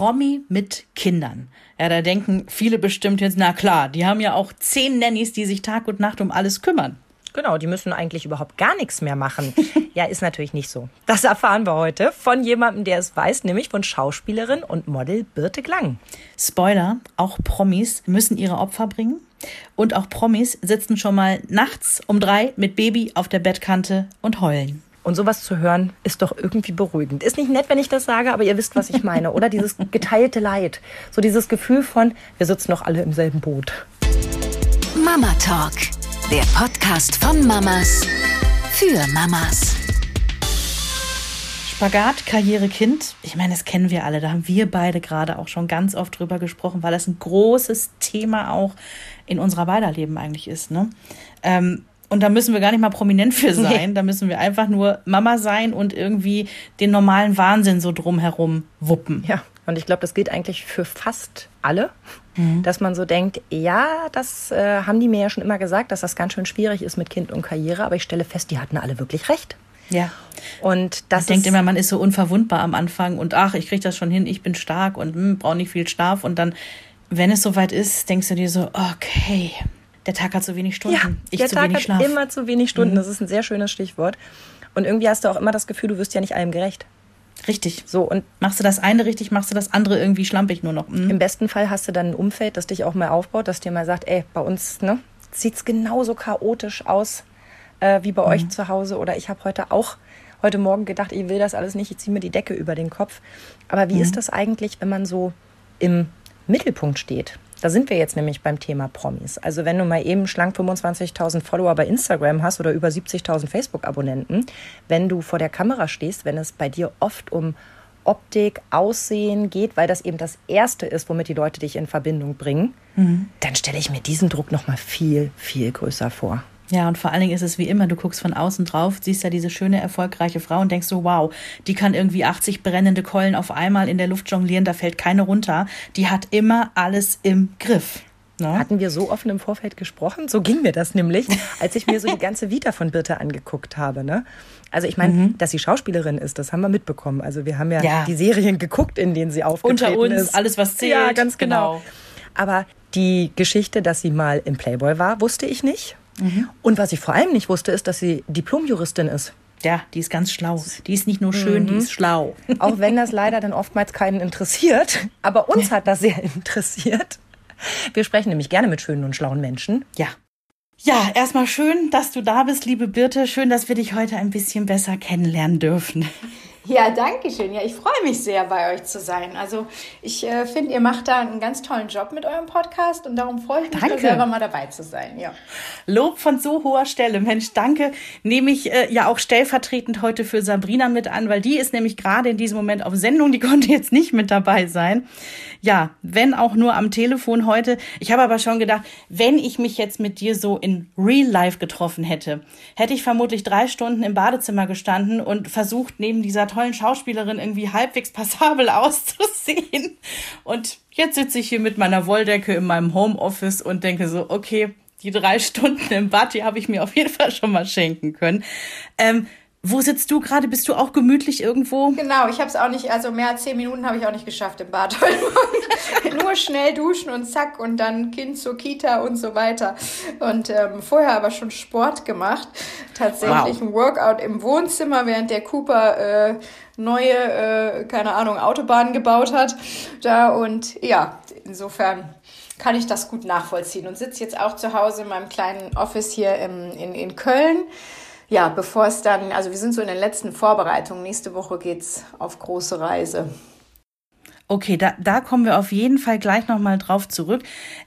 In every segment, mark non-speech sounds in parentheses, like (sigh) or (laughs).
Promi mit Kindern. Ja, da denken viele bestimmt jetzt, na klar, die haben ja auch zehn Nannies, die sich Tag und Nacht um alles kümmern. Genau, die müssen eigentlich überhaupt gar nichts mehr machen. (laughs) ja, ist natürlich nicht so. Das erfahren wir heute von jemandem, der es weiß, nämlich von Schauspielerin und Model Birte Glang. Spoiler, auch Promis müssen ihre Opfer bringen. Und auch Promis sitzen schon mal nachts um drei mit Baby auf der Bettkante und heulen. Und sowas zu hören, ist doch irgendwie beruhigend. Ist nicht nett, wenn ich das sage, aber ihr wisst, was ich meine, oder? Dieses geteilte Leid. So dieses Gefühl von, wir sitzen doch alle im selben Boot. Mama Talk, der Podcast von Mamas für Mamas. Spagat, Karriere, Kind. Ich meine, das kennen wir alle. Da haben wir beide gerade auch schon ganz oft drüber gesprochen, weil das ein großes Thema auch in unserer beider Leben eigentlich ist. Ne? Ähm, und da müssen wir gar nicht mal prominent für (laughs) sein. Nee. Da müssen wir einfach nur Mama sein und irgendwie den normalen Wahnsinn so drumherum wuppen. Ja, und ich glaube, das gilt eigentlich für fast alle, mhm. dass man so denkt, ja, das äh, haben die mir ja schon immer gesagt, dass das ganz schön schwierig ist mit Kind und Karriere, aber ich stelle fest, die hatten alle wirklich recht. Ja. Und das man denkt immer, man ist so unverwundbar am Anfang und ach, ich kriege das schon hin, ich bin stark und hm, brauche nicht viel Schlaf und dann, wenn es soweit ist, denkst du dir so, okay, der Tag hat zu wenig Stunden. Ja, ich der Tag hat Schlaf. immer zu wenig Stunden. Mhm. Das ist ein sehr schönes Stichwort. Und irgendwie hast du auch immer das Gefühl, du wirst ja nicht allem gerecht. Richtig. So, und machst du das eine richtig, machst du das andere irgendwie schlampig nur noch. Mhm. Im besten Fall hast du dann ein Umfeld, das dich auch mal aufbaut, das dir mal sagt, ey, bei uns ne, sieht es genauso chaotisch aus äh, wie bei mhm. euch zu Hause. Oder ich habe heute auch heute Morgen gedacht, ich will das alles nicht, ich ziehe mir die Decke über den Kopf. Aber wie mhm. ist das eigentlich, wenn man so im Mittelpunkt steht? Da sind wir jetzt nämlich beim Thema Promis. Also wenn du mal eben schlank 25.000 Follower bei Instagram hast oder über 70.000 Facebook-Abonnenten, wenn du vor der Kamera stehst, wenn es bei dir oft um Optik, Aussehen geht, weil das eben das Erste ist, womit die Leute dich in Verbindung bringen, mhm. dann stelle ich mir diesen Druck noch mal viel, viel größer vor. Ja, und vor allen Dingen ist es wie immer, du guckst von außen drauf, siehst ja diese schöne, erfolgreiche Frau und denkst so, wow, die kann irgendwie 80 brennende Keulen auf einmal in der Luft jonglieren, da fällt keine runter. Die hat immer alles im Griff. No? Ne? Hatten wir so offen im Vorfeld gesprochen? So ging mir das nämlich, (laughs) als ich mir so die ganze Vita von Birte angeguckt habe. Ne? Also ich meine, mhm. dass sie Schauspielerin ist, das haben wir mitbekommen. Also wir haben ja, ja. die Serien geguckt, in denen sie aufgetreten Unter uns, ist. alles was zählt. Ja, ganz genau. genau. Aber die Geschichte, dass sie mal im Playboy war, wusste ich nicht. Mhm. Und was ich vor allem nicht wusste, ist, dass sie Diplomjuristin ist. Ja, die ist ganz schlau. Die ist nicht nur schön, mhm. die ist schlau. (laughs) Auch wenn das leider dann oftmals keinen interessiert. Aber uns hat das sehr (laughs) interessiert. Wir sprechen nämlich gerne mit schönen und schlauen Menschen. Ja. Ja, erstmal schön, dass du da bist, liebe Birte. Schön, dass wir dich heute ein bisschen besser kennenlernen dürfen. Ja, danke schön. Ja, ich freue mich sehr, bei euch zu sein. Also ich äh, finde, ihr macht da einen ganz tollen Job mit eurem Podcast und darum freue ich mich, danke. selber mal dabei zu sein. Ja. Lob von so hoher Stelle. Mensch, danke. Nehme ich äh, ja auch stellvertretend heute für Sabrina mit an, weil die ist nämlich gerade in diesem Moment auf Sendung. Die (laughs) konnte jetzt nicht mit dabei sein. Ja, wenn auch nur am Telefon heute. Ich habe aber schon gedacht, wenn ich mich jetzt mit dir so in Real Life getroffen hätte, hätte ich vermutlich drei Stunden im Badezimmer gestanden und versucht, neben dieser tollen Schauspielerin irgendwie halbwegs passabel (laughs) auszusehen. Und jetzt sitze ich hier mit meiner Wolldecke in meinem Homeoffice und denke so, okay, die drei (laughs) Stunden im Bad, die habe ich mir auf jeden Fall schon mal schenken können. Ähm, wo sitzt du gerade? Bist du auch gemütlich irgendwo? Genau, ich habe es auch nicht, also mehr als zehn Minuten habe ich auch nicht geschafft im Bad heute (laughs) Morgen. Nur schnell duschen und zack und dann Kind zur Kita und so weiter. Und ähm, vorher aber schon Sport gemacht. Tatsächlich wow. ein Workout im Wohnzimmer, während der Cooper äh, neue, äh, keine Ahnung, Autobahnen gebaut hat. Da und ja, insofern kann ich das gut nachvollziehen und sitze jetzt auch zu Hause in meinem kleinen Office hier im, in, in Köln ja, bevor es dann, also wir sind so in den letzten Vorbereitungen. Nächste Woche geht's auf große Reise. Okay, da, da kommen wir auf jeden Fall gleich nochmal drauf zurück.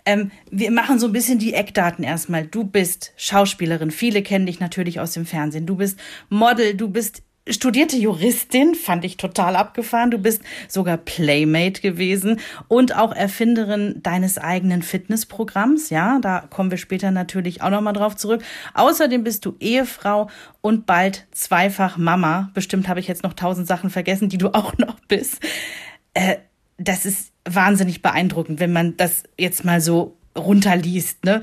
Ähm, wir machen so ein bisschen die Eckdaten erstmal. Du bist Schauspielerin, viele kennen dich natürlich aus dem Fernsehen. Du bist Model, du bist studierte Juristin, fand ich total abgefahren. Du bist sogar Playmate gewesen und auch Erfinderin deines eigenen Fitnessprogramms. Ja, da kommen wir später natürlich auch nochmal drauf zurück. Außerdem bist du Ehefrau und bald zweifach Mama. Bestimmt habe ich jetzt noch tausend Sachen vergessen, die du auch (laughs) noch bist. Äh, das ist wahnsinnig beeindruckend, wenn man das jetzt mal so runterliest. Ne?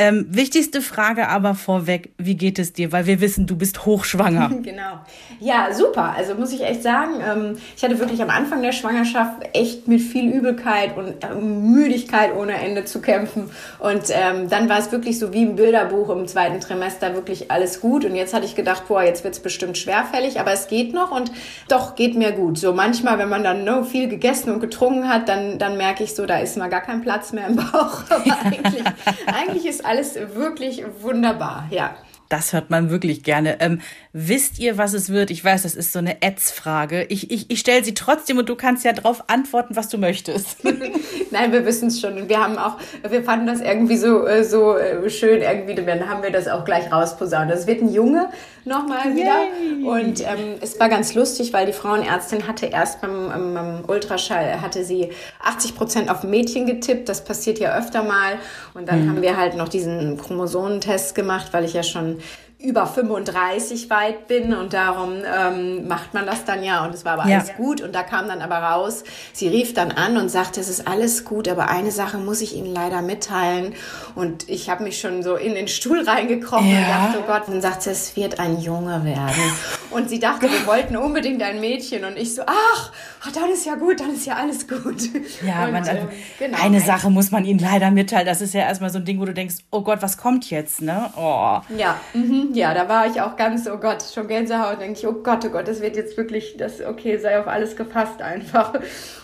Ähm, wichtigste Frage aber vorweg, wie geht es dir? Weil wir wissen, du bist hochschwanger. (laughs) genau. Ja, super. Also muss ich echt sagen, ähm, ich hatte wirklich am Anfang der Schwangerschaft echt mit viel Übelkeit und ähm, Müdigkeit ohne Ende zu kämpfen. Und ähm, dann war es wirklich so wie im Bilderbuch im zweiten Trimester wirklich alles gut. Und jetzt hatte ich gedacht, boah, jetzt wird es bestimmt schwerfällig, aber es geht noch und doch geht mir gut. So manchmal, wenn man dann no, viel gegessen und getrunken hat, dann, dann merke ich so, da ist mal gar kein Platz mehr im Bauch. (laughs) Aber eigentlich, eigentlich ist alles wirklich wunderbar, ja. Das hört man wirklich gerne. Ähm, wisst ihr, was es wird? Ich weiß, das ist so eine Ätz-Frage. Ich, ich, ich stelle sie trotzdem und du kannst ja darauf antworten, was du möchtest. (laughs) Nein, wir wissen es schon. Und wir haben auch, wir fanden das irgendwie so, äh, so äh, schön, irgendwie, dann haben wir das auch gleich rausposaunt. Das wird ein Junge nochmal wieder. Und ähm, es war ganz lustig, weil die Frauenärztin hatte erst beim, ähm, beim Ultraschall, hatte sie 80 Prozent auf Mädchen getippt. Das passiert ja öfter mal. Und dann mhm. haben wir halt noch diesen Chromosomentest gemacht, weil ich ja schon über 35 weit bin und darum ähm, macht man das dann ja und es war aber alles ja. gut und da kam dann aber raus, sie rief dann an und sagte, es ist alles gut, aber eine Sache muss ich Ihnen leider mitteilen und ich habe mich schon so in den Stuhl reingekrochen ja. und dachte, oh Gott, und sagte, es wird ein Junge werden und sie dachte, wir (laughs) wollten unbedingt ein Mädchen und ich so, ach, ach dann ist ja gut, dann ist ja alles gut. Ja, und, man, also, genau, eine Sache muss man Ihnen leider mitteilen, das ist ja erstmal so ein Ding, wo du denkst, oh Gott, was kommt jetzt, ne? Oh. Ja, mhm. Ja, da war ich auch ganz, oh Gott, schon Gänsehaut, denke ich, oh Gott, oh Gott, das wird jetzt wirklich, das, okay, sei auf alles gefasst einfach.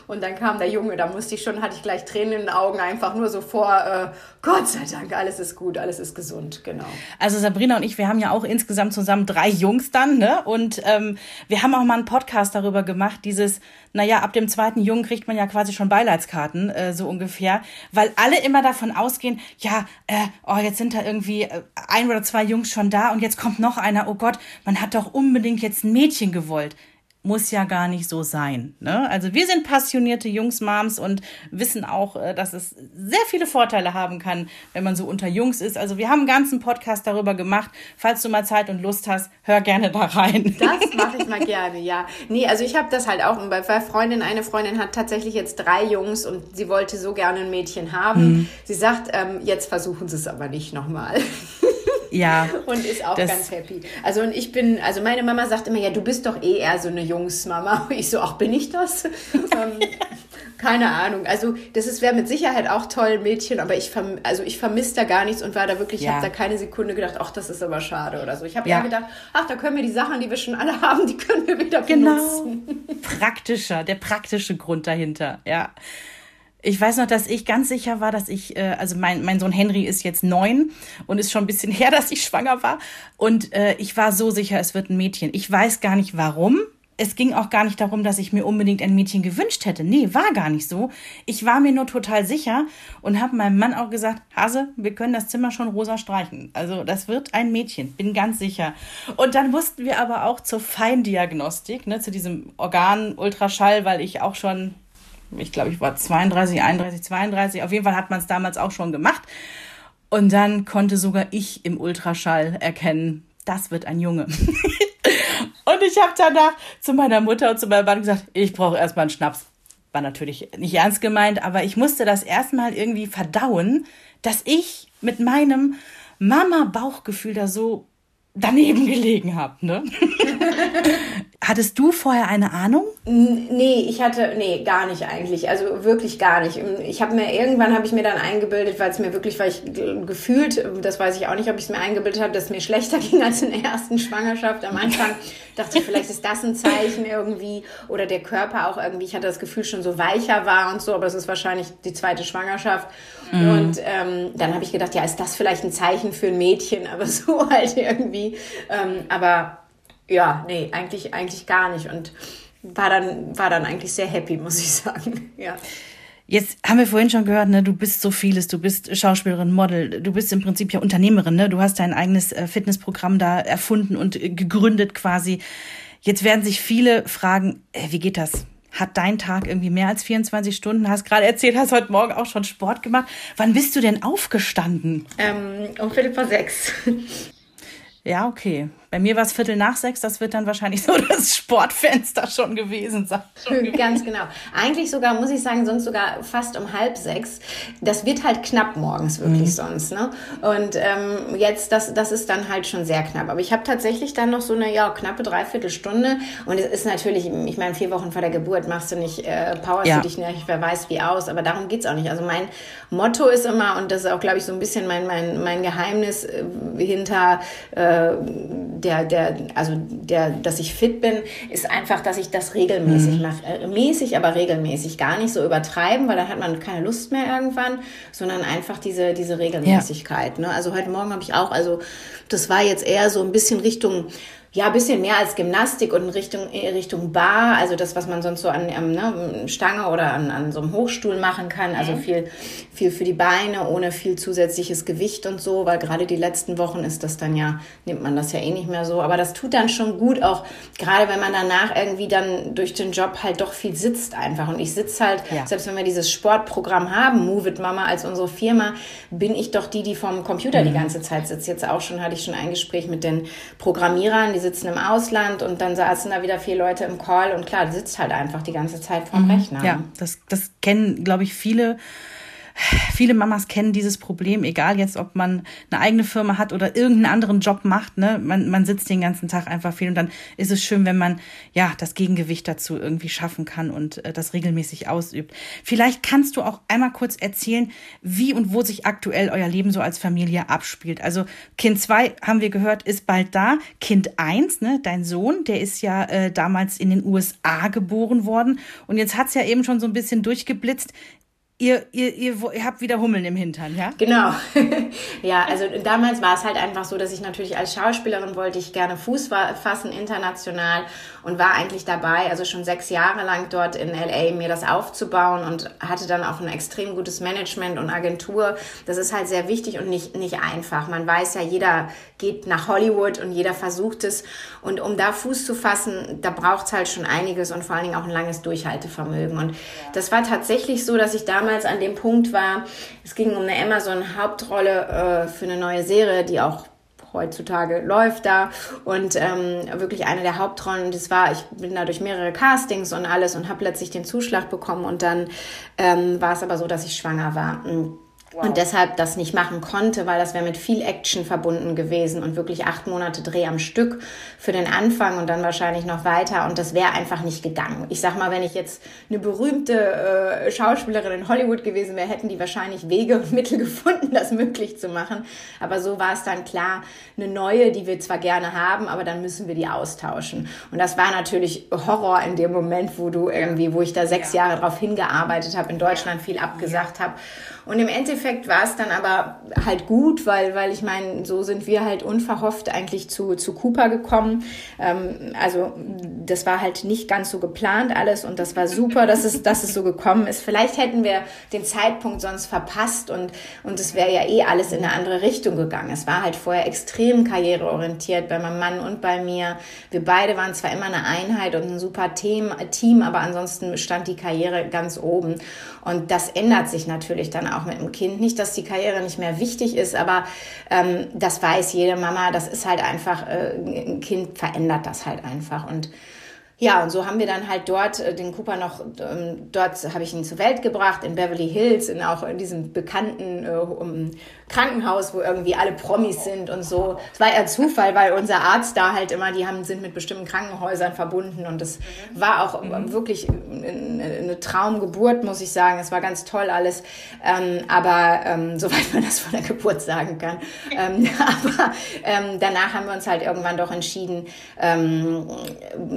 Und dann kam der Junge, da musste ich schon, hatte ich gleich Tränen in den Augen, einfach nur so vor, äh, Gott sei Dank, alles ist gut, alles ist gesund, genau. Also Sabrina und ich, wir haben ja auch insgesamt zusammen drei Jungs dann, ne? Und ähm, wir haben auch mal einen Podcast darüber gemacht, dieses, naja, ab dem zweiten Jungen kriegt man ja quasi schon Beileidskarten, äh, so ungefähr, weil alle immer davon ausgehen, ja, äh, oh, jetzt sind da irgendwie äh, ein oder zwei Jungs schon da und jetzt kommt noch einer, oh Gott, man hat doch unbedingt jetzt ein Mädchen gewollt muss ja gar nicht so sein. Ne? Also wir sind passionierte Jungsmoms und wissen auch, äh, dass es sehr viele Vorteile haben kann, wenn man so unter Jungs ist. Also wir haben einen ganzen Podcast darüber gemacht. Falls du mal Zeit und Lust hast, hör gerne da rein. Das mache ich mal gerne, ja. Nee, also ich habe das halt auch. Bei Freundin, eine Freundin hat tatsächlich jetzt drei Jungs und sie wollte so gerne ein Mädchen haben. Mhm. Sie sagt, ähm, jetzt versuchen sie es aber nicht nochmal. (laughs) Ja. und ist auch ganz happy. Also und ich bin, also meine Mama sagt immer, ja, du bist doch eh eher so eine Jungsmama. (laughs) Ich so, ach, bin ich das? (laughs) ähm, keine Ahnung. Also das wäre mit Sicherheit auch toll, Mädchen, aber ich, verm also ich vermisse da gar nichts und war da wirklich, ja. ich habe da keine Sekunde gedacht, ach, das ist aber schade oder so. Ich habe ja. gedacht, ach, da können wir die Sachen, die wir schon alle (laughs) haben, die können wir wieder genau. benutzen. Praktischer, der praktische Grund dahinter, ja. Ich weiß noch, dass ich ganz sicher war, dass ich, äh, also mein, mein Sohn Henry ist jetzt neun und ist schon ein bisschen (laughs) her, dass ich schwanger war. Und äh, ich war so sicher, es wird ein Mädchen. Ich weiß gar nicht warum. Es ging auch gar nicht darum, dass ich mir unbedingt ein Mädchen gewünscht hätte. Nee, war gar nicht so. Ich war mir nur total sicher und habe meinem Mann auch gesagt, Hase, wir können das Zimmer schon rosa streichen. Also das wird ein Mädchen, bin ganz sicher. Und dann wussten wir aber auch zur Feindiagnostik, ne, zu diesem Organ-Ultraschall, weil ich auch schon ich glaube, ich war 32, 31, 32. Auf jeden Fall hat man es damals auch schon gemacht. Und dann konnte sogar ich im Ultraschall erkennen, das wird ein Junge. (laughs) und ich habe danach zu meiner Mutter und zu meinem Mann gesagt, ich brauche erstmal einen Schnaps. War natürlich nicht ernst gemeint, aber ich musste das erstmal irgendwie verdauen, dass ich mit meinem Mama-Bauchgefühl da so daneben gelegen habe. Ne? Hattest du vorher eine Ahnung? Nee, ich hatte, nee, gar nicht eigentlich. Also wirklich gar nicht. Ich habe mir, irgendwann habe ich mir dann eingebildet, weil es mir wirklich, weil ich gefühlt, das weiß ich auch nicht, ob ich es mir eingebildet habe, dass es mir schlechter (laughs) ging als in der ersten Schwangerschaft. Am Anfang dachte ich, vielleicht ist das ein Zeichen irgendwie oder der Körper auch irgendwie, ich hatte das Gefühl, schon so weicher war und so, aber es ist wahrscheinlich die zweite Schwangerschaft. Mhm. Und ähm, dann habe ich gedacht, ja, ist das vielleicht ein Zeichen für ein Mädchen, (laughs) aber so halt irgendwie. Ähm, aber ja, nee, eigentlich, eigentlich gar nicht. Und war dann, war dann eigentlich sehr happy, (laughs) muss ich sagen. Ja. Jetzt haben wir vorhin schon gehört, ne, du bist so vieles, du bist Schauspielerin, Model, du bist im Prinzip ja Unternehmerin, ne? Du hast dein eigenes äh, Fitnessprogramm da erfunden und äh, gegründet quasi. Jetzt werden sich viele fragen, äh, wie geht das? Hat dein Tag irgendwie mehr als 24 Stunden? Hast gerade erzählt, hast heute Morgen auch schon Sport gemacht. Wann bist du denn aufgestanden? Ähm, um Viertel vor sechs. Ja, okay. Bei mir war es Viertel nach sechs, das wird dann wahrscheinlich (laughs) so das Sportfenster schon gewesen sein. (laughs) Ganz genau. Eigentlich sogar, muss ich sagen, sonst sogar fast um halb sechs. Das wird halt knapp morgens wirklich mhm. sonst. Ne? Und ähm, jetzt, das, das ist dann halt schon sehr knapp. Aber ich habe tatsächlich dann noch so eine ja, knappe Dreiviertelstunde. Und es ist natürlich, ich meine, vier Wochen vor der Geburt machst du nicht, äh, powerst ja. du dich nicht, wer weiß wie aus. Aber darum geht es auch nicht. Also mein Motto ist immer, und das ist auch, glaube ich, so ein bisschen mein, mein, mein Geheimnis äh, hinter äh, der, der, also der, dass ich fit bin, ist einfach, dass ich das regelmäßig mhm. mache. Äh, mäßig, aber regelmäßig. Gar nicht so übertreiben, weil dann hat man keine Lust mehr irgendwann, sondern einfach diese, diese Regelmäßigkeit. Ja. Ne? Also heute Morgen habe ich auch, also das war jetzt eher so ein bisschen Richtung ja, ein bisschen mehr als Gymnastik und in Richtung, in Richtung Bar, also das, was man sonst so an ähm, ne, Stange oder an, an so einem Hochstuhl machen kann, also mhm. viel, viel für die Beine, ohne viel zusätzliches Gewicht und so, weil gerade die letzten Wochen ist das dann ja, nimmt man das ja eh nicht mehr so, aber das tut dann schon gut, auch gerade wenn man danach irgendwie dann durch den Job halt doch viel sitzt einfach und ich sitze halt, ja. selbst wenn wir dieses Sportprogramm haben, Move It Mama als unsere Firma, bin ich doch die, die vom Computer mhm. die ganze Zeit sitzt. Jetzt auch schon, hatte ich schon ein Gespräch mit den Programmierern, die sitzen im Ausland und dann saßen da wieder vier Leute im Call und klar, du sitzt halt einfach die ganze Zeit vorm mhm. Rechner. Ja, das, das kennen, glaube ich, viele viele Mamas kennen dieses Problem, egal jetzt, ob man eine eigene Firma hat oder irgendeinen anderen Job macht, ne? Man, man sitzt den ganzen Tag einfach viel und dann ist es schön, wenn man ja das Gegengewicht dazu irgendwie schaffen kann und äh, das regelmäßig ausübt. Vielleicht kannst du auch einmal kurz erzählen, wie und wo sich aktuell euer Leben so als Familie abspielt. Also Kind 2, haben wir gehört, ist bald da. Kind 1, ne, dein Sohn, der ist ja äh, damals in den USA geboren worden und jetzt hat's ja eben schon so ein bisschen durchgeblitzt. Ihr, ihr, ihr, ihr habt wieder Hummeln im Hintern, ja? Genau. (laughs) ja, also damals war es halt einfach so, dass ich natürlich als Schauspielerin wollte ich gerne Fuß fassen international und war eigentlich dabei, also schon sechs Jahre lang dort in LA mir das aufzubauen und hatte dann auch ein extrem gutes Management und Agentur. Das ist halt sehr wichtig und nicht, nicht einfach. Man weiß ja, jeder geht nach Hollywood und jeder versucht es. Und um da Fuß zu fassen, da braucht es halt schon einiges und vor allen Dingen auch ein langes Durchhaltevermögen. Und das war tatsächlich so, dass ich damals an dem Punkt war, es ging um eine Amazon-Hauptrolle äh, für eine neue Serie, die auch heutzutage läuft da und ähm, wirklich eine der Hauptrollen. Das war, ich bin da durch mehrere Castings und alles und habe plötzlich den Zuschlag bekommen und dann ähm, war es aber so, dass ich schwanger war. Und und deshalb das nicht machen konnte, weil das wäre mit viel Action verbunden gewesen und wirklich acht Monate Dreh am Stück für den Anfang und dann wahrscheinlich noch weiter und das wäre einfach nicht gegangen. Ich sag mal, wenn ich jetzt eine berühmte äh, Schauspielerin in Hollywood gewesen wäre, hätten die wahrscheinlich Wege und Mittel (laughs) gefunden, das möglich zu machen. Aber so war es dann klar, eine neue, die wir zwar gerne haben, aber dann müssen wir die austauschen. Und das war natürlich Horror in dem Moment, wo du irgendwie, wo ich da sechs Jahre drauf hingearbeitet habe, in Deutschland viel abgesagt habe. Und im Endeffekt war es dann aber halt gut, weil, weil ich meine, so sind wir halt unverhofft eigentlich zu, zu Cooper gekommen. Ähm, also das war halt nicht ganz so geplant alles und das war super, dass es, dass es so gekommen ist. Vielleicht hätten wir den Zeitpunkt sonst verpasst und, und es wäre ja eh alles in eine andere Richtung gegangen. Es war halt vorher extrem karriereorientiert bei meinem Mann und bei mir. Wir beide waren zwar immer eine Einheit und ein super Team, Team aber ansonsten stand die Karriere ganz oben. Und das ändert sich natürlich dann auch mit dem Kind. Nicht, dass die Karriere nicht mehr wichtig ist, aber ähm, das weiß jede Mama. Das ist halt einfach, äh, ein Kind verändert das halt einfach. Und ja, und so haben wir dann halt dort äh, den Cooper noch, ähm, dort habe ich ihn zur Welt gebracht, in Beverly Hills, in auch in diesem bekannten äh, Krankenhaus, wo irgendwie alle Promis sind und so. Es war eher Zufall, weil unser Arzt da halt immer, die haben, sind mit bestimmten Krankenhäusern verbunden und es mhm. war auch mhm. wirklich eine, Traumgeburt, muss ich sagen. Es war ganz toll alles, ähm, aber ähm, (laughs) soweit man das von der Geburt sagen kann. Ähm, (laughs) aber ähm, danach haben wir uns halt irgendwann doch entschieden, ähm,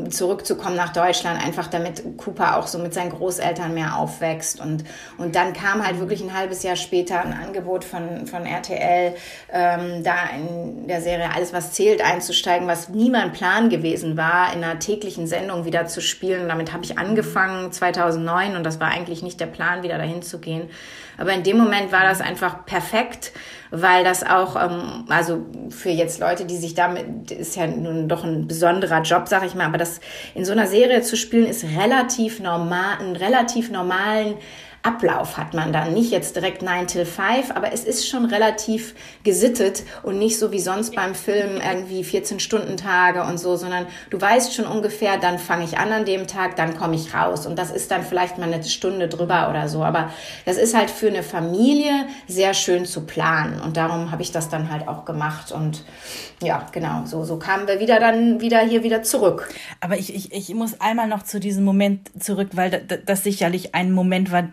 zurück zurückzukommen nach Deutschland, einfach damit Cooper auch so mit seinen Großeltern mehr aufwächst. Und, und dann kam halt wirklich ein halbes Jahr später ein Angebot von, von RTL, ähm, da in der Serie Alles, was zählt, einzusteigen, was niemand Plan gewesen war, in einer täglichen Sendung wieder zu spielen. Und damit habe ich angefangen 2009 und das war eigentlich nicht der Plan, wieder dahin zu gehen. Aber in dem Moment war das einfach perfekt, weil das auch, ähm, also für jetzt Leute, die sich damit, ist ja nun doch ein besonderer Job, sag ich mal, aber das in so einer Serie zu spielen ist relativ normal, einen relativ normalen Ablauf hat man dann. Nicht jetzt direkt 9 till 5, aber es ist schon relativ gesittet und nicht so wie sonst beim Film irgendwie 14-Stunden-Tage und so, sondern du weißt schon ungefähr, dann fange ich an an dem Tag, dann komme ich raus. Und das ist dann vielleicht mal eine Stunde drüber oder so. Aber das ist halt für eine Familie sehr schön zu planen. Und darum habe ich das dann halt auch gemacht. Und ja, genau, so, so kamen wir wieder dann wieder hier wieder zurück. Aber ich, ich, ich muss einmal noch zu diesem Moment zurück, weil das, das sicherlich ein Moment war,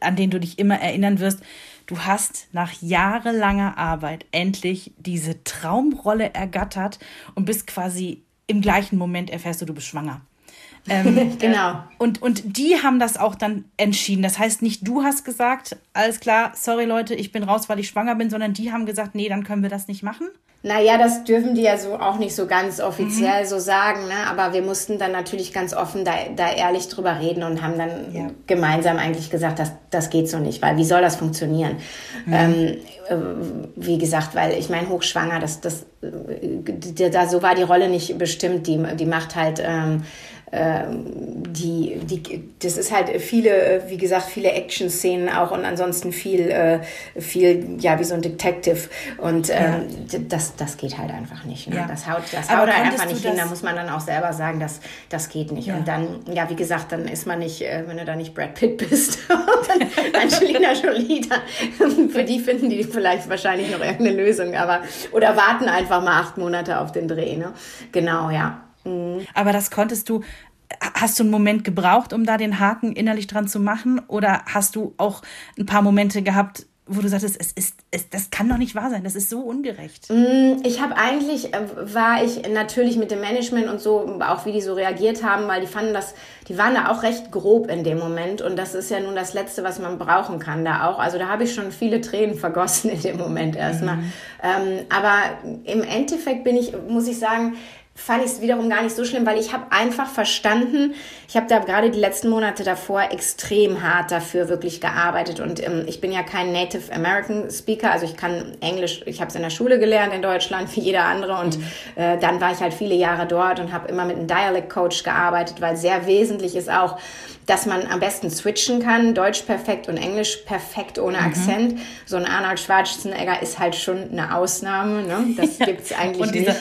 an den du dich immer erinnern wirst. Du hast nach jahrelanger Arbeit endlich diese Traumrolle ergattert und bist quasi im gleichen Moment erfährst du, du bist schwanger. Ähm, (laughs) genau. Und, und die haben das auch dann entschieden. Das heißt, nicht du hast gesagt, alles klar, sorry Leute, ich bin raus, weil ich schwanger bin, sondern die haben gesagt, nee, dann können wir das nicht machen. Naja, das dürfen die ja so auch nicht so ganz offiziell mhm. so sagen, ne? aber wir mussten dann natürlich ganz offen da, da ehrlich drüber reden und haben dann ja. gemeinsam eigentlich gesagt, dass, das geht so nicht, weil wie soll das funktionieren? Mhm. Ähm, äh, wie gesagt, weil ich meine, hochschwanger, das, das, äh, da so war die Rolle nicht bestimmt, die, die macht halt ähm, die, die, das ist halt viele, wie gesagt, viele Action-Szenen auch und ansonsten viel, äh, viel, ja, wie so ein Detective. Und ähm, ja. das, das geht halt einfach nicht. Ne? Ja. Das haut, das haut halt einfach nicht hin. Da muss man dann auch selber sagen, dass das geht nicht. Ja. Und dann, ja, wie gesagt, dann ist man nicht, äh, wenn du da nicht Brad Pitt bist, (laughs) (laughs) Angelina Jolie, dann, für die finden die vielleicht wahrscheinlich noch irgendeine Lösung, aber, oder warten einfach mal acht Monate auf den Dreh. Ne? Genau, ja. Mhm. Aber das konntest du, hast du einen Moment gebraucht, um da den Haken innerlich dran zu machen? Oder hast du auch ein paar Momente gehabt, wo du sagtest, es ist, es, das kann doch nicht wahr sein, das ist so ungerecht. Mm, ich habe eigentlich, äh, war ich natürlich mit dem Management und so, auch wie die so reagiert haben, weil die fanden das, die waren da auch recht grob in dem Moment und das ist ja nun das Letzte, was man brauchen kann da auch. Also da habe ich schon viele Tränen (laughs) vergossen in dem Moment erstmal. Mhm. Ähm, aber im Endeffekt bin ich, muss ich sagen, fand ich es wiederum gar nicht so schlimm, weil ich habe einfach verstanden, ich habe da gerade die letzten Monate davor extrem hart dafür wirklich gearbeitet und ähm, ich bin ja kein Native American Speaker, also ich kann Englisch, ich habe es in der Schule gelernt in Deutschland wie jeder andere und mhm. äh, dann war ich halt viele Jahre dort und habe immer mit einem Dialect Coach gearbeitet, weil sehr wesentlich ist auch, dass man am besten switchen kann, Deutsch perfekt und Englisch perfekt ohne mhm. Akzent. So ein Arnold Schwarzenegger ist halt schon eine Ausnahme, ne? Das (laughs) ja. gibt's eigentlich und nicht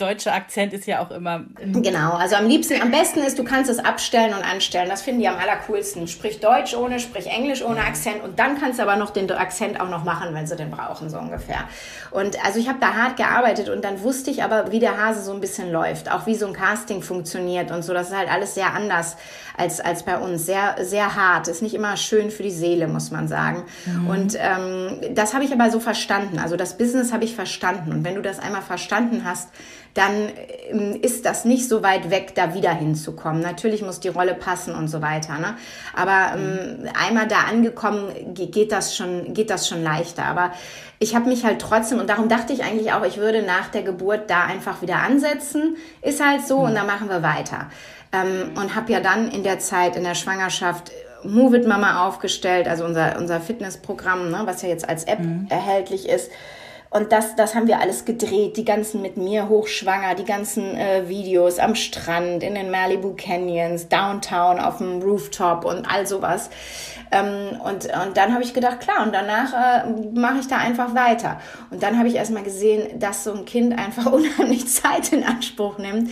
deutsche Akzent ist ja auch immer. Genau, also am liebsten, am besten ist, du kannst es abstellen und anstellen. Das finden die am allercoolsten. Sprich Deutsch ohne, sprich Englisch ohne Akzent und dann kannst du aber noch den Akzent auch noch machen, wenn sie den brauchen, so ungefähr. Und also ich habe da hart gearbeitet und dann wusste ich aber, wie der Hase so ein bisschen läuft, auch wie so ein Casting funktioniert und so. Das ist halt alles sehr anders als, als bei uns. Sehr, sehr hart. Ist nicht immer schön für die Seele, muss man sagen. Mhm. Und ähm, das habe ich aber so verstanden. Also das Business habe ich verstanden. Und wenn du das einmal verstanden hast, dann ähm, ist das nicht so weit weg, da wieder hinzukommen. Natürlich muss die Rolle passen und so weiter. Ne? Aber ähm, einmal da angekommen, geht das schon, geht das schon leichter. Aber ich habe mich halt trotzdem, und darum dachte ich eigentlich auch, ich würde nach der Geburt da einfach wieder ansetzen. Ist halt so, mhm. und dann machen wir weiter. Ähm, und habe ja dann in der Zeit, in der Schwangerschaft, Move It Mama aufgestellt, also unser, unser Fitnessprogramm, ne, was ja jetzt als App mhm. erhältlich ist. Und das, das haben wir alles gedreht, die ganzen mit mir hochschwanger, die ganzen äh, Videos am Strand, in den Malibu Canyons, Downtown, auf dem Rooftop und all sowas. Ähm, und, und dann habe ich gedacht, klar, und danach äh, mache ich da einfach weiter. Und dann habe ich erstmal gesehen, dass so ein Kind einfach (laughs) unheimlich Zeit in Anspruch nimmt.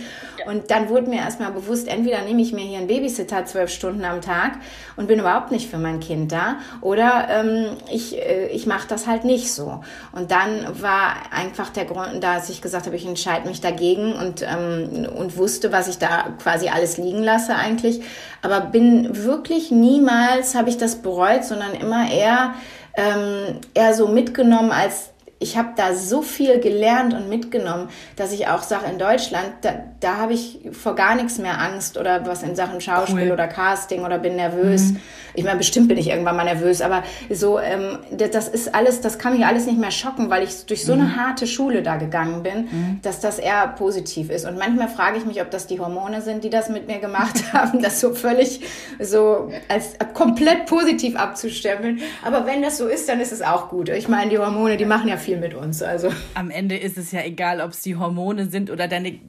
Und dann wurde mir erstmal bewusst, entweder nehme ich mir hier einen Babysitter zwölf Stunden am Tag und bin überhaupt nicht für mein Kind da, oder ähm, ich, äh, ich mache das halt nicht so. Und dann war einfach der Grund, dass ich gesagt habe, ich entscheide mich dagegen und, ähm, und wusste, was ich da quasi alles liegen lasse eigentlich. Aber bin wirklich niemals, habe ich das bereut, sondern immer eher, ähm, eher so mitgenommen als ich habe da so viel gelernt und mitgenommen, dass ich auch sage, in Deutschland, da, da habe ich vor gar nichts mehr Angst oder was in Sachen Schauspiel cool. oder Casting oder bin nervös. Mhm. Ich meine, bestimmt bin ich irgendwann mal nervös, aber so, ähm, das ist alles, das kann mich alles nicht mehr schocken, weil ich durch so eine mhm. harte Schule da gegangen bin, mhm. dass das eher positiv ist. Und manchmal frage ich mich, ob das die Hormone sind, die das mit mir gemacht (laughs) haben, das so völlig so als komplett positiv abzustempeln. Aber wenn das so ist, dann ist es auch gut. Ich meine, die Hormone, die machen ja viel viel mit uns. Also. Am Ende ist es ja egal, ob es die Hormone sind oder deine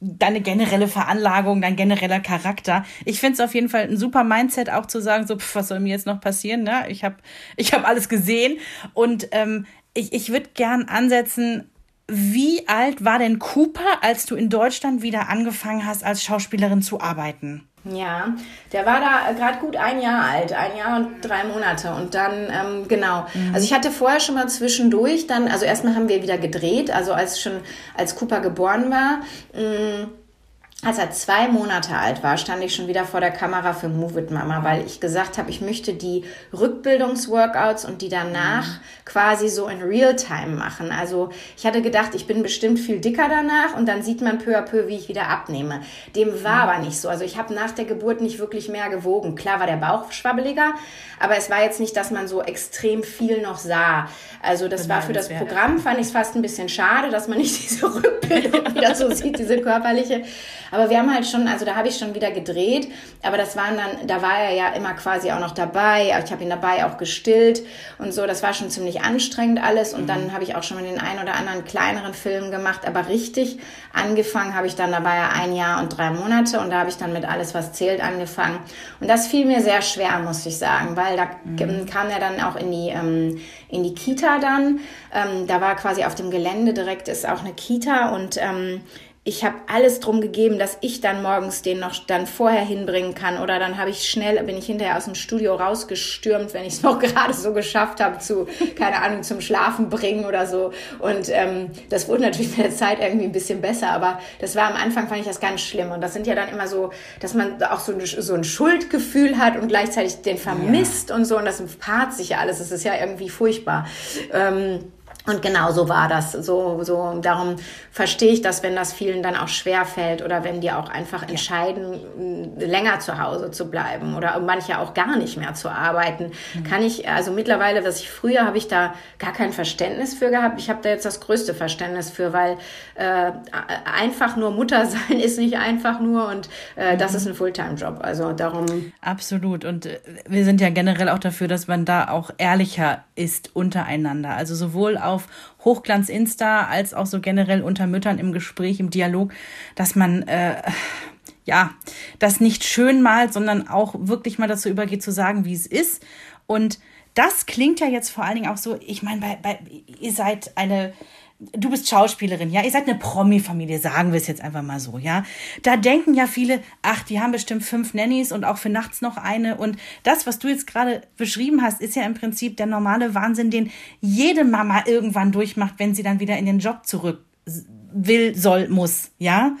deine generelle Veranlagung, dein genereller Charakter. Ich finde es auf jeden Fall ein super Mindset, auch zu sagen, so, pf, was soll mir jetzt noch passieren? Ne? Ich habe ich hab alles gesehen. Und ähm, ich, ich würde gern ansetzen, wie alt war denn Cooper, als du in Deutschland wieder angefangen hast, als Schauspielerin zu arbeiten? Ja, der war da gerade gut ein Jahr alt, ein Jahr und drei Monate. Und dann, ähm, genau. Mhm. Also ich hatte vorher schon mal zwischendurch dann, also erstmal haben wir wieder gedreht, also als schon, als Cooper geboren war. Mh, mm, als er zwei Monate alt war, stand ich schon wieder vor der Kamera für Move It Mama, weil ich gesagt habe, ich möchte die Rückbildungsworkouts und die danach mhm. quasi so in Realtime machen. Also ich hatte gedacht, ich bin bestimmt viel dicker danach und dann sieht man peu à peu, wie ich wieder abnehme. Dem war mhm. aber nicht so. Also ich habe nach der Geburt nicht wirklich mehr gewogen. Klar war der Bauch schwabbeliger, aber es war jetzt nicht, dass man so extrem viel noch sah. Also das war für das Programm, fand ich es fast ein bisschen schade, dass man nicht (laughs) diese Rückbildung wieder so sieht, diese körperliche. Aber wir haben halt schon, also da habe ich schon wieder gedreht, aber das waren dann, da war er ja immer quasi auch noch dabei. Ich habe ihn dabei auch gestillt und so. Das war schon ziemlich anstrengend alles. Und dann mhm. habe ich auch schon mal den einen oder anderen kleineren Film gemacht. Aber richtig angefangen habe ich dann, da war er ein Jahr und drei Monate und da habe ich dann mit alles, was zählt, angefangen. Und das fiel mir sehr schwer, muss ich sagen, weil da mhm. kam er dann auch in die, ähm, in die Kita dann. Ähm, da war quasi auf dem Gelände direkt ist auch eine Kita und ähm, ich habe alles drum gegeben, dass ich dann morgens den noch dann vorher hinbringen kann. Oder dann habe ich schnell, bin ich hinterher aus dem Studio rausgestürmt, wenn ich es noch (laughs) gerade so geschafft habe, zu, keine Ahnung, zum Schlafen bringen oder so. Und ähm, das wurde natürlich mit der Zeit irgendwie ein bisschen besser, aber das war am Anfang, fand ich das ganz schlimm. Und das sind ja dann immer so, dass man auch so, so ein Schuldgefühl hat und gleichzeitig den vermisst ja. und so. Und das paart sich ja alles. Das ist ja irgendwie furchtbar. Ähm, und genau so war das. So, so, darum verstehe ich das, wenn das vielen dann auch schwer fällt oder wenn die auch einfach entscheiden, länger zu Hause zu bleiben oder manche auch gar nicht mehr zu arbeiten. Mhm. Kann ich, also mittlerweile, was ich früher habe ich da gar kein Verständnis für gehabt. Ich habe da jetzt das größte Verständnis für, weil äh, einfach nur Mutter (laughs) sein ist nicht einfach nur und äh, mhm. das ist ein Fulltime-Job. Also darum. Absolut. Und äh, wir sind ja generell auch dafür, dass man da auch ehrlicher ist untereinander. Also sowohl auf auf Hochglanz Insta als auch so generell unter Müttern im Gespräch, im Dialog, dass man äh, ja das nicht schön malt, sondern auch wirklich mal dazu übergeht zu sagen, wie es ist. Und das klingt ja jetzt vor allen Dingen auch so, ich meine, bei, bei, ihr seid eine du bist Schauspielerin, ja, ihr seid eine Promi-Familie, sagen wir es jetzt einfach mal so, ja. Da denken ja viele, ach, die haben bestimmt fünf Nannies und auch für nachts noch eine. Und das, was du jetzt gerade beschrieben hast, ist ja im Prinzip der normale Wahnsinn, den jede Mama irgendwann durchmacht, wenn sie dann wieder in den Job zurück will, soll, muss, ja.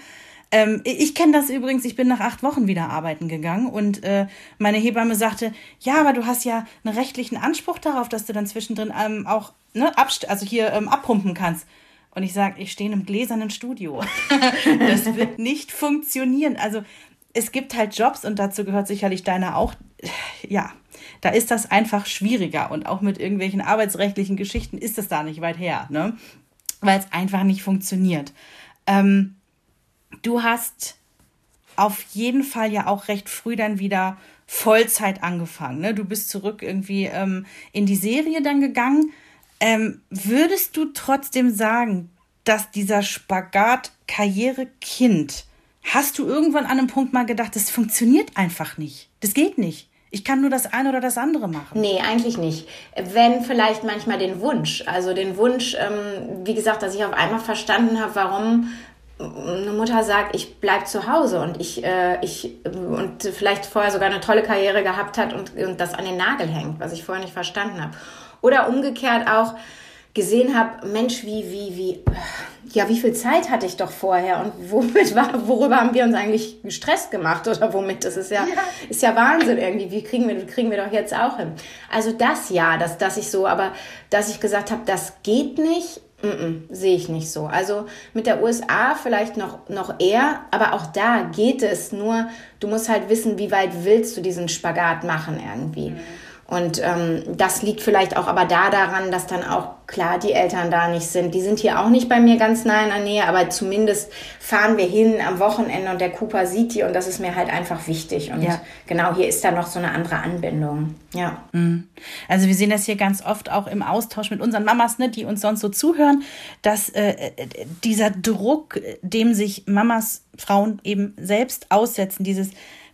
Ähm, ich kenne das übrigens, ich bin nach acht Wochen wieder arbeiten gegangen und äh, meine Hebamme sagte, ja, aber du hast ja einen rechtlichen Anspruch darauf, dass du dann zwischendrin ähm, auch ne, also hier ähm, abpumpen kannst. Und ich sage, ich stehe in einem gläsernen Studio. (laughs) das wird nicht funktionieren. Also es gibt halt Jobs und dazu gehört sicherlich deiner auch. Ja, da ist das einfach schwieriger und auch mit irgendwelchen arbeitsrechtlichen Geschichten ist es da nicht weit her, ne? Weil es einfach nicht funktioniert. Ähm, du hast auf jeden Fall ja auch recht früh dann wieder Vollzeit angefangen. Ne? Du bist zurück irgendwie ähm, in die Serie dann gegangen. Ähm, würdest du trotzdem sagen, dass dieser Spagat Karriere-Kind, hast du irgendwann an einem Punkt mal gedacht, das funktioniert einfach nicht? Das geht nicht. Ich kann nur das eine oder das andere machen. Nee, eigentlich nicht. Wenn vielleicht manchmal den Wunsch. Also den Wunsch, ähm, wie gesagt, dass ich auf einmal verstanden habe, warum eine Mutter sagt, ich bleib zu Hause und ich, äh, ich und vielleicht vorher sogar eine tolle Karriere gehabt hat und, und das an den Nagel hängt, was ich vorher nicht verstanden habe. Oder umgekehrt auch gesehen habe, Mensch, wie, wie, wie, ja, wie viel Zeit hatte ich doch vorher und womit (laughs) war, worüber haben wir uns eigentlich gestresst gemacht oder womit? Das ist ja, ja. ist ja Wahnsinn irgendwie. Wie kriegen wir, kriegen wir doch jetzt auch hin? Also das ja, dass, dass ich so, aber dass ich gesagt habe, das geht nicht, Mm -mm, sehe ich nicht so. Also mit der USA vielleicht noch, noch eher, aber auch da geht es nur, du musst halt wissen, wie weit willst du diesen Spagat machen irgendwie. Mhm. Und ähm, das liegt vielleicht auch aber da daran, dass dann auch klar die Eltern da nicht sind. Die sind hier auch nicht bei mir ganz nah in der Nähe, aber zumindest fahren wir hin am Wochenende und der Cooper sieht die und das ist mir halt einfach wichtig. Und ja. genau hier ist da noch so eine andere Anbindung. Ja. Mhm. Also wir sehen das hier ganz oft auch im Austausch mit unseren Mamas, ne, die uns sonst so zuhören, dass äh dieser Druck, dem sich Mamas, Frauen eben selbst aussetzen, dieses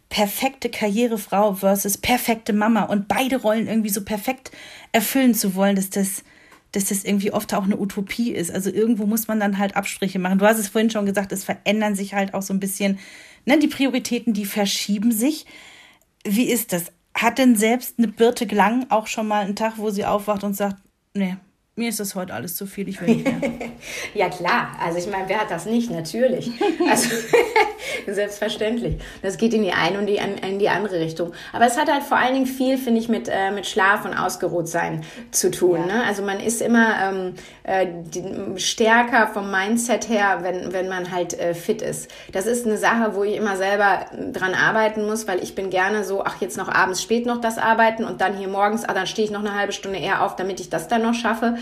perfekte Karrierefrau versus perfekte Mama und beide Rollen irgendwie so perfekt erfüllen zu wollen, dass das, dass das irgendwie oft auch eine Utopie ist. Also irgendwo muss man dann halt Abstriche machen. Du hast es vorhin schon gesagt, es verändern sich halt auch so ein bisschen, ne, die Prioritäten, die verschieben sich. Wie ist das? Hat denn selbst eine Birte Glang auch schon mal einen Tag, wo sie aufwacht und sagt, nee, mir ist das heute alles zu viel, ich will nicht mehr. (laughs) ja klar, also ich meine, wer hat das nicht? Natürlich. (laughs) Also (laughs) selbstverständlich. Das geht in die eine und die, in die andere Richtung. Aber es hat halt vor allen Dingen viel, finde ich, mit, äh, mit Schlaf und Ausgeruhtsein zu tun. Ja. Ne? Also man ist immer ähm, äh, die, stärker vom Mindset her, wenn, wenn man halt äh, fit ist. Das ist eine Sache, wo ich immer selber dran arbeiten muss, weil ich bin gerne so, ach jetzt noch abends spät noch das arbeiten und dann hier morgens, ah, dann stehe ich noch eine halbe Stunde eher auf, damit ich das dann noch schaffe.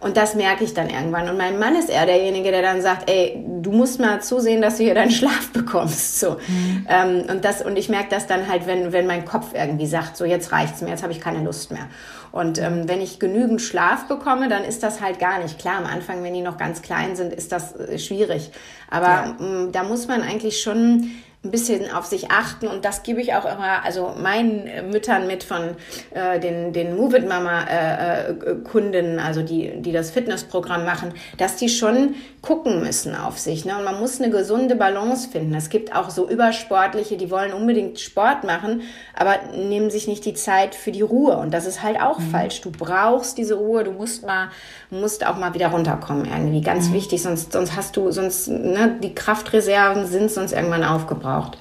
Und das merke ich dann irgendwann. Und mein Mann ist eher derjenige, der dann sagt, ey, du musst mal zusehen, dass du hier deinen (laughs) Schlaf bekommst. So. Mhm. Ähm, und, das, und ich merke das dann halt, wenn, wenn mein Kopf irgendwie sagt, so jetzt reicht's mir, jetzt habe ich keine Lust mehr. Und ähm, wenn ich genügend Schlaf bekomme, dann ist das halt gar nicht. Klar, am Anfang, wenn die noch ganz klein sind, ist das äh, schwierig. Aber ja. ähm, da muss man eigentlich schon ein bisschen auf sich achten und das gebe ich auch immer, also meinen Müttern mit von äh, den, den Move It Mama äh, äh, Kunden, also die, die das Fitnessprogramm machen, dass die schon gucken müssen auf sich. Ne? Und man muss eine gesunde Balance finden. Es gibt auch so Übersportliche, die wollen unbedingt Sport machen, aber nehmen sich nicht die Zeit für die Ruhe. Und das ist halt auch mhm. falsch. Du brauchst diese Ruhe, du musst mal, musst auch mal wieder runterkommen irgendwie. Ganz mhm. wichtig, sonst, sonst hast du, sonst, ne, die Kraftreserven sind sonst irgendwann aufgebraucht braucht.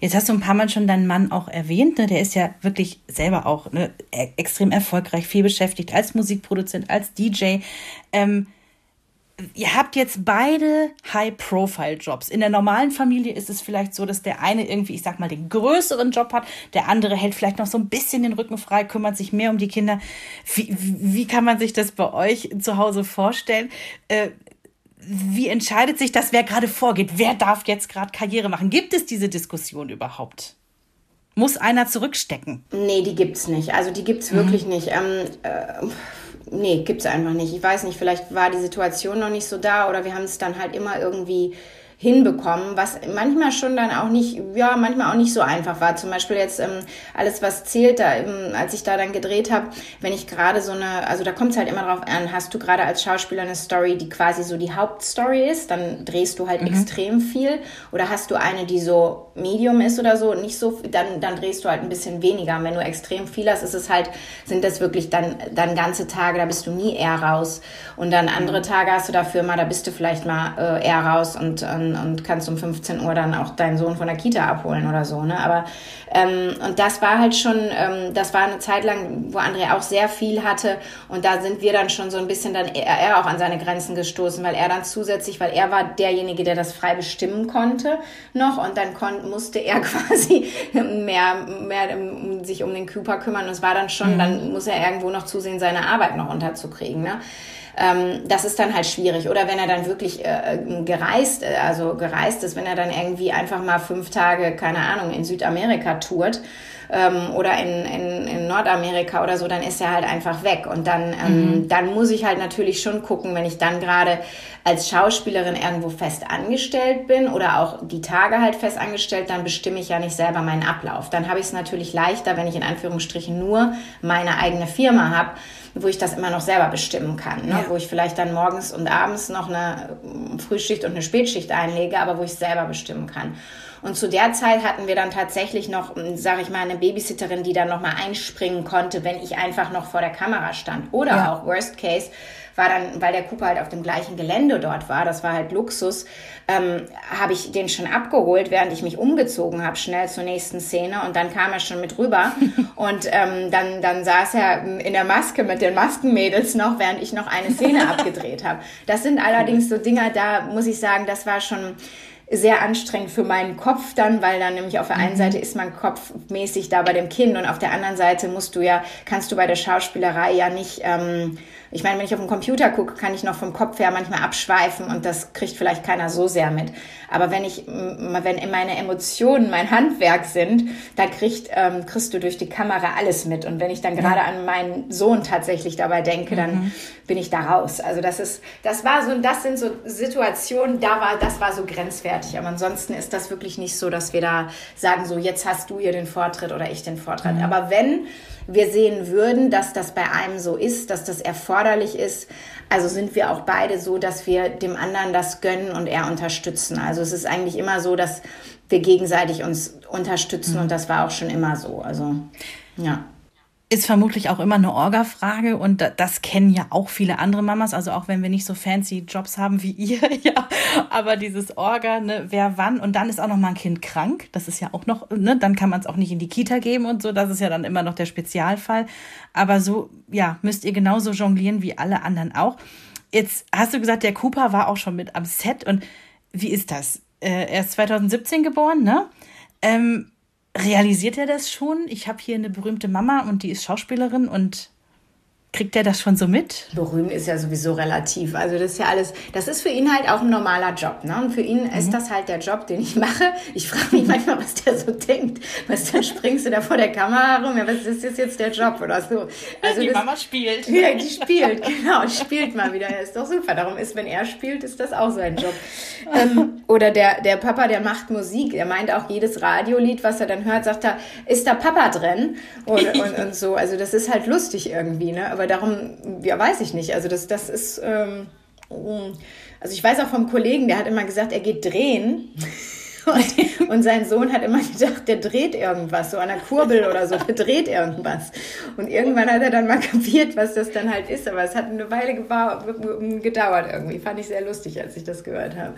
Jetzt hast du ein paar Mal schon deinen Mann auch erwähnt. Ne? Der ist ja wirklich selber auch ne, e-, extrem erfolgreich, viel beschäftigt als Musikproduzent, als DJ. Ähm, ihr habt jetzt beide High-Profile-Jobs. In der normalen Familie ist es vielleicht so, dass der eine irgendwie, ich sag mal, den größeren Job hat, der andere hält vielleicht noch so ein bisschen den Rücken frei, kümmert sich mehr um die Kinder. Wie, wie kann man sich das bei euch zu Hause vorstellen? Äh, wie entscheidet sich das, wer gerade vorgeht? Wer darf jetzt gerade Karriere machen? Gibt es diese Diskussion überhaupt? Muss einer zurückstecken? Nee, die gibt es nicht. Also die gibt es mhm. wirklich nicht. Ähm, äh, nee, gibt es einfach nicht. Ich weiß nicht, vielleicht war die Situation noch nicht so da oder wir haben es dann halt immer irgendwie hinbekommen, was manchmal schon dann auch nicht, ja, manchmal auch nicht so einfach war. Zum Beispiel jetzt ähm, alles, was zählt, da, ähm, als ich da dann gedreht habe, wenn ich gerade so eine, also da kommt es halt immer drauf an, hast du gerade als Schauspieler eine Story, die quasi so die Hauptstory ist, dann drehst du halt mhm. extrem viel. Oder hast du eine, die so Medium ist oder so, nicht so, dann, dann drehst du halt ein bisschen weniger. Und wenn du extrem viel hast, ist es halt, sind das wirklich dann, dann ganze Tage, da bist du nie eher raus. Und dann andere mhm. Tage hast du dafür mal, da bist du vielleicht mal äh, eher raus und, und und kannst um 15 Uhr dann auch deinen Sohn von der Kita abholen oder so. Ne? Aber ähm, und das war halt schon, ähm, das war eine Zeit lang, wo André auch sehr viel hatte und da sind wir dann schon so ein bisschen dann er, er auch an seine Grenzen gestoßen, weil er dann zusätzlich, weil er war derjenige, der das frei bestimmen konnte noch und dann kon musste er (laughs) quasi mehr, mehr um, sich um den Cooper kümmern und es war dann schon, mhm. dann muss er irgendwo noch zusehen, seine Arbeit noch unterzukriegen. Ne? Ähm, das ist dann halt schwierig. Oder wenn er dann wirklich äh, gereist, äh, also gereist ist, wenn er dann irgendwie einfach mal fünf Tage, keine Ahnung, in Südamerika tourt ähm, oder in, in, in Nordamerika oder so, dann ist er halt einfach weg. Und dann, ähm, mhm. dann muss ich halt natürlich schon gucken, wenn ich dann gerade als Schauspielerin irgendwo fest angestellt bin oder auch die Tage halt fest angestellt, dann bestimme ich ja nicht selber meinen Ablauf. Dann habe ich es natürlich leichter, wenn ich in Anführungsstrichen nur meine eigene Firma habe wo ich das immer noch selber bestimmen kann. Ne? Ja. Wo ich vielleicht dann morgens und abends noch eine Frühschicht und eine Spätschicht einlege, aber wo ich selber bestimmen kann. Und zu der Zeit hatten wir dann tatsächlich noch, sage ich mal, eine Babysitterin, die dann noch mal einspringen konnte, wenn ich einfach noch vor der Kamera stand. Oder ja. auch Worst Case war dann, weil der Cooper halt auf dem gleichen Gelände dort war, das war halt Luxus, ähm, habe ich den schon abgeholt, während ich mich umgezogen habe, schnell zur nächsten Szene und dann kam er schon mit rüber (laughs) und ähm, dann, dann saß er in der Maske mit den Maskenmädels noch, während ich noch eine Szene (laughs) abgedreht habe. Das sind allerdings so Dinger, da muss ich sagen, das war schon sehr anstrengend für meinen Kopf dann, weil dann nämlich auf der einen mhm. Seite ist man kopfmäßig da bei dem Kind und auf der anderen Seite musst du ja, kannst du bei der Schauspielerei ja nicht, ähm, ich meine, wenn ich auf den Computer gucke, kann ich noch vom Kopf her manchmal abschweifen und das kriegt vielleicht keiner so sehr mit. Aber wenn ich, wenn meine Emotionen mein Handwerk sind, da kriegt, ähm, kriegst du durch die Kamera alles mit. Und wenn ich dann gerade an meinen Sohn tatsächlich dabei denke, dann mhm. bin ich da raus. Also das ist, das war so, das sind so Situationen, da war, das war so grenzwertig. Aber ansonsten ist das wirklich nicht so, dass wir da sagen, so jetzt hast du hier den Vortritt oder ich den Vortritt. Mhm. Aber wenn wir sehen würden, dass das bei einem so ist, dass das erforderlich ist, also sind wir auch beide so, dass wir dem anderen das gönnen und er unterstützen. Also es ist eigentlich immer so, dass wir gegenseitig uns unterstützen mhm. und das war auch schon immer so. Also ja ist vermutlich auch immer eine Orga-Frage und das kennen ja auch viele andere Mamas, also auch wenn wir nicht so fancy Jobs haben wie ihr, (laughs) ja, aber dieses Orga, ne, wer wann und dann ist auch noch mal ein Kind krank, das ist ja auch noch, ne, dann kann man es auch nicht in die Kita geben und so, das ist ja dann immer noch der Spezialfall, aber so, ja, müsst ihr genauso jonglieren wie alle anderen auch. Jetzt hast du gesagt, der Cooper war auch schon mit am Set und wie ist das? Äh, er ist 2017 geboren, ne? Ähm, realisiert er das schon? Ich habe hier eine berühmte Mama und die ist Schauspielerin und Kriegt er das schon so mit? Berühmt ist ja sowieso relativ. Also das ist ja alles, das ist für ihn halt auch ein normaler Job. Ne? Und für ihn mhm. ist das halt der Job, den ich (laughs) mache. Ich frage mich manchmal, was der so denkt. Was, dann springst du da vor der Kamera rum. Ja, was ist jetzt der Job oder so? Also die das, Mama spielt. Ja, die spielt, genau. Spielt mal wieder. Ist doch super. Darum ist, wenn er spielt, ist das auch so ein Job. ähm, oder der, der Papa, der macht Musik. Er meint auch jedes Radiolied, was er dann hört, sagt er, ist da Papa drin? Und, und, und so. Also das ist halt lustig irgendwie. Ne? Aber darum, ja, weiß ich nicht. Also das, das ist, ähm, also ich weiß auch vom Kollegen, der hat immer gesagt, er geht drehen. (laughs) Und, und, sein Sohn hat immer gedacht, der dreht irgendwas, so an der Kurbel oder so, der dreht irgendwas. Und irgendwann hat er dann mal (laughs) kapiert, was das dann halt ist. Aber es hat eine Weile gedauert irgendwie. Fand ich sehr lustig, als ich das gehört habe.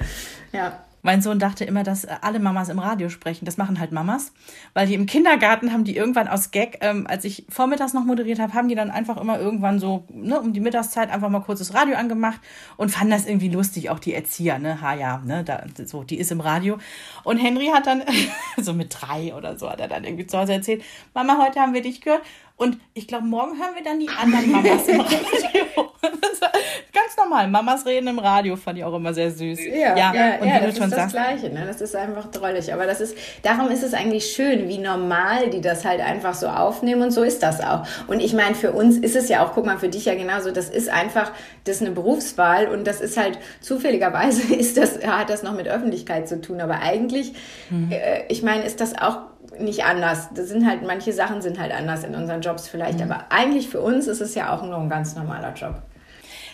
Ja. Mein Sohn dachte immer, dass alle Mamas im Radio sprechen. Das machen halt Mamas. Weil die im Kindergarten haben die irgendwann aus Gag, ähm, als ich vormittags noch moderiert habe, haben die dann einfach immer irgendwann so, ne, um die Mittagszeit einfach mal kurz das Radio angemacht und fanden das irgendwie lustig, auch die Erzieher, ne, ha ja, ne, da, so, die ist im Radio. Und Henry hat dann, (laughs) so mit drei oder so, hat er dann irgendwie zu Hause erzählt, Mama, heute haben wir dich gehört. Und ich glaube, morgen hören wir dann die anderen Mamas im Radio. (laughs) ganz normal. Mamas reden im Radio, fand ich auch immer sehr süß. Ja, ja, ja, und ja das ist das Gleiche. Ne? Das ist einfach drollig. Aber das ist, darum ist es eigentlich schön, wie normal die das halt einfach so aufnehmen. Und so ist das auch. Und ich meine, für uns ist es ja auch, guck mal, für dich ja genauso, das ist einfach, das ist eine Berufswahl und das ist halt, zufälligerweise (laughs) ist das, hat das noch mit Öffentlichkeit zu tun. Aber eigentlich, mhm. äh, ich meine, ist das auch nicht anders. Das sind halt, manche Sachen sind halt anders in unseren Jobs vielleicht, mhm. aber eigentlich für uns ist es ja auch nur ein ganz normaler Job.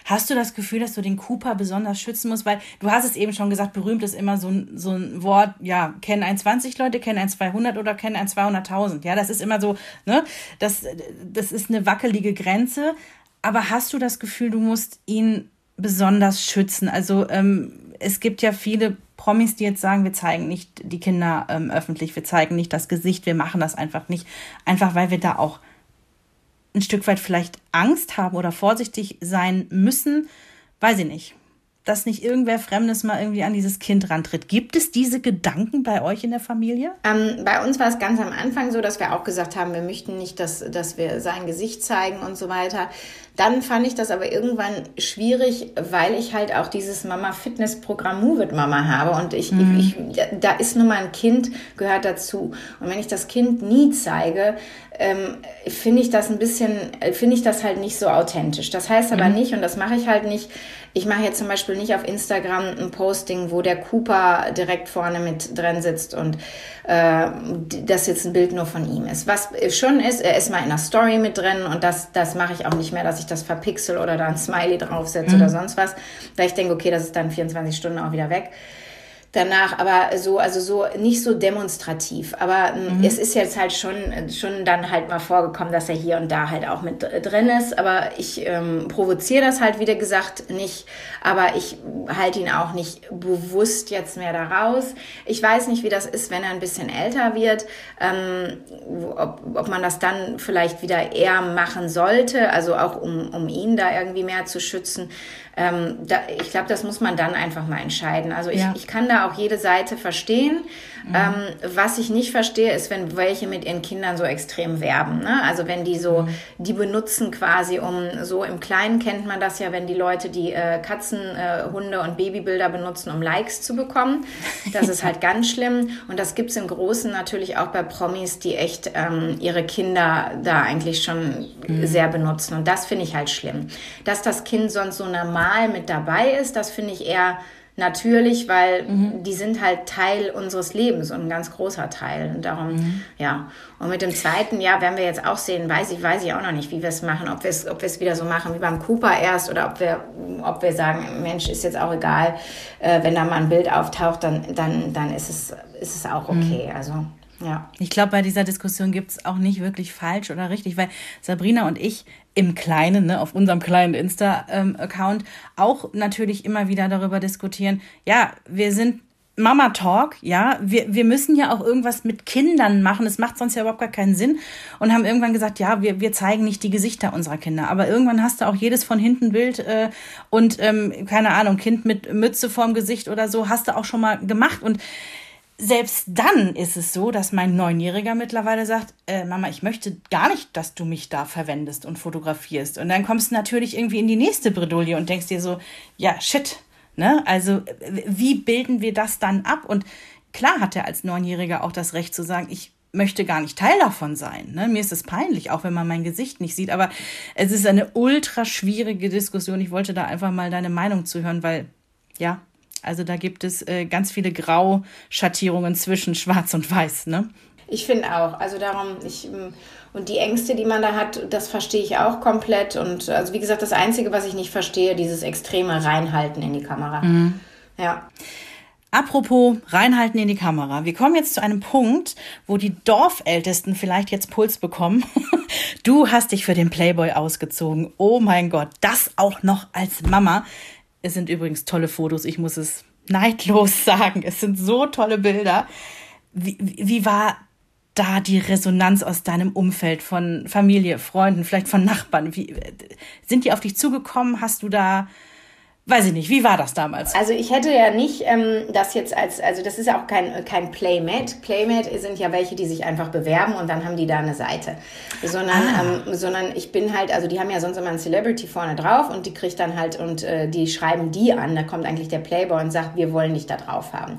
Hast du das Gefühl, dass du den Cooper besonders schützen musst? Weil du hast es eben schon gesagt, berühmt ist immer so ein, so ein Wort, ja, kennen ein 20 Leute, kennen ein 200 oder kennen ein 200.000. Ja, das ist immer so, ne? Das, das ist eine wackelige Grenze. Aber hast du das Gefühl, du musst ihn besonders schützen? Also ähm, es gibt ja viele Promis, die jetzt sagen, wir zeigen nicht die Kinder ähm, öffentlich, wir zeigen nicht das Gesicht, wir machen das einfach nicht. Einfach weil wir da auch ein Stück weit vielleicht Angst haben oder vorsichtig sein müssen, weiß ich nicht. Dass nicht irgendwer Fremdes mal irgendwie an dieses Kind rantritt. Gibt es diese Gedanken bei euch in der Familie? Ähm, bei uns war es ganz am Anfang so, dass wir auch gesagt haben, wir möchten nicht, dass, dass wir sein Gesicht zeigen und so weiter. Dann fand ich das aber irgendwann schwierig, weil ich halt auch dieses Mama-Fitness-Programm Move It Mama habe und ich, mhm. ich, ich, da ist nun mal ein Kind, gehört dazu. Und wenn ich das Kind nie zeige, ähm, finde ich das ein bisschen, finde ich das halt nicht so authentisch. Das heißt aber mhm. nicht, und das mache ich halt nicht, ich mache jetzt zum Beispiel nicht auf Instagram ein Posting, wo der Cooper direkt vorne mit drin sitzt und äh, das jetzt ein Bild nur von ihm ist. Was schon ist, er ist mal in einer Story mit drin und das, das mache ich auch nicht mehr, dass ich das verpixel oder da ein Smiley draufsetze mhm. oder sonst was, weil ich denke, okay, das ist dann 24 Stunden auch wieder weg danach, aber so, also so nicht so demonstrativ. Aber ähm, mhm. es ist jetzt halt schon, schon dann halt mal vorgekommen, dass er hier und da halt auch mit drin ist. Aber ich ähm, provoziere das halt, wie gesagt, nicht. Aber ich halte ihn auch nicht bewusst jetzt mehr daraus. Ich weiß nicht, wie das ist, wenn er ein bisschen älter wird, ähm, ob, ob man das dann vielleicht wieder eher machen sollte, also auch um, um ihn da irgendwie mehr zu schützen. Ähm, da, ich glaube, das muss man dann einfach mal entscheiden. Also ich, ja. ich kann da auch jede Seite verstehen. Mhm. Ähm, was ich nicht verstehe, ist, wenn welche mit ihren Kindern so extrem werben. Ne? Also wenn die so, mhm. die benutzen quasi, um so im Kleinen kennt man das ja, wenn die Leute die äh, Katzen, äh, Hunde und Babybilder benutzen, um Likes zu bekommen. Das ist halt (laughs) ganz schlimm. Und das gibt's im Großen natürlich auch bei Promis, die echt ähm, ihre Kinder da eigentlich schon mhm. sehr benutzen. Und das finde ich halt schlimm. Dass das Kind sonst so normal mit dabei ist, das finde ich eher natürlich, weil mhm. die sind halt Teil unseres Lebens und ein ganz großer Teil. Und darum, mhm. ja. Und mit dem zweiten, ja, werden wir jetzt auch sehen, weiß ich, weiß ich auch noch nicht, wie wir es machen, ob wir es, ob wir es wieder so machen wie beim Cooper erst oder ob wir, ob wir sagen, Mensch, ist jetzt auch egal, äh, wenn da mal ein Bild auftaucht, dann, dann, dann ist es, ist es auch mhm. okay. Mhm. Also. Ja. Ich glaube, bei dieser Diskussion gibt es auch nicht wirklich falsch oder richtig, weil Sabrina und ich im Kleinen, ne, auf unserem kleinen Insta-Account auch natürlich immer wieder darüber diskutieren. Ja, wir sind Mama Talk, ja, wir, wir müssen ja auch irgendwas mit Kindern machen. Es macht sonst ja überhaupt gar keinen Sinn. Und haben irgendwann gesagt, ja, wir, wir zeigen nicht die Gesichter unserer Kinder. Aber irgendwann hast du auch jedes von hinten Bild äh, und ähm, keine Ahnung, Kind mit Mütze vorm Gesicht oder so, hast du auch schon mal gemacht. Und selbst dann ist es so, dass mein Neunjähriger mittlerweile sagt, äh, Mama, ich möchte gar nicht, dass du mich da verwendest und fotografierst. Und dann kommst du natürlich irgendwie in die nächste Bredouille und denkst dir so, ja, shit, ne? Also, wie bilden wir das dann ab? Und klar hat er als Neunjähriger auch das Recht zu sagen, ich möchte gar nicht Teil davon sein. Ne? Mir ist es peinlich, auch wenn man mein Gesicht nicht sieht. Aber es ist eine ultra schwierige Diskussion. Ich wollte da einfach mal deine Meinung zu hören, weil, ja, also da gibt es äh, ganz viele Grauschattierungen zwischen (laughs) Schwarz und Weiß, ne? Ich finde auch. Also darum, ich ähm, und die Ängste, die man da hat, das verstehe ich auch komplett. Und also wie gesagt, das Einzige, was ich nicht verstehe, dieses extreme Reinhalten in die Kamera. Mhm. Ja. Apropos reinhalten in die Kamera. Wir kommen jetzt zu einem Punkt, wo die Dorfältesten vielleicht jetzt Puls bekommen. (laughs) Du hast dich für den Playboy ausgezogen. Oh mein Gott, das auch noch als Mama. Es sind übrigens tolle Fotos, ich muss es neidlos (laughs) sagen. Es sind so tolle Bilder. Wie, wie war da die Resonanz aus deinem Umfeld von Familie, Freunden, vielleicht von Nachbarn? Wie, sind die auf dich zugekommen? Hast du da Weiß ich nicht, wie war das damals? Also ich hätte ja nicht ähm, das jetzt als, also das ist ja auch kein, kein Playmate. Playmate sind ja welche, die sich einfach bewerben und dann haben die da eine Seite. Sondern, ah. ähm, sondern ich bin halt, also die haben ja sonst immer ein Celebrity vorne drauf und die kriegt dann halt und äh, die schreiben die an. Da kommt eigentlich der Playboy und sagt, wir wollen dich da drauf haben.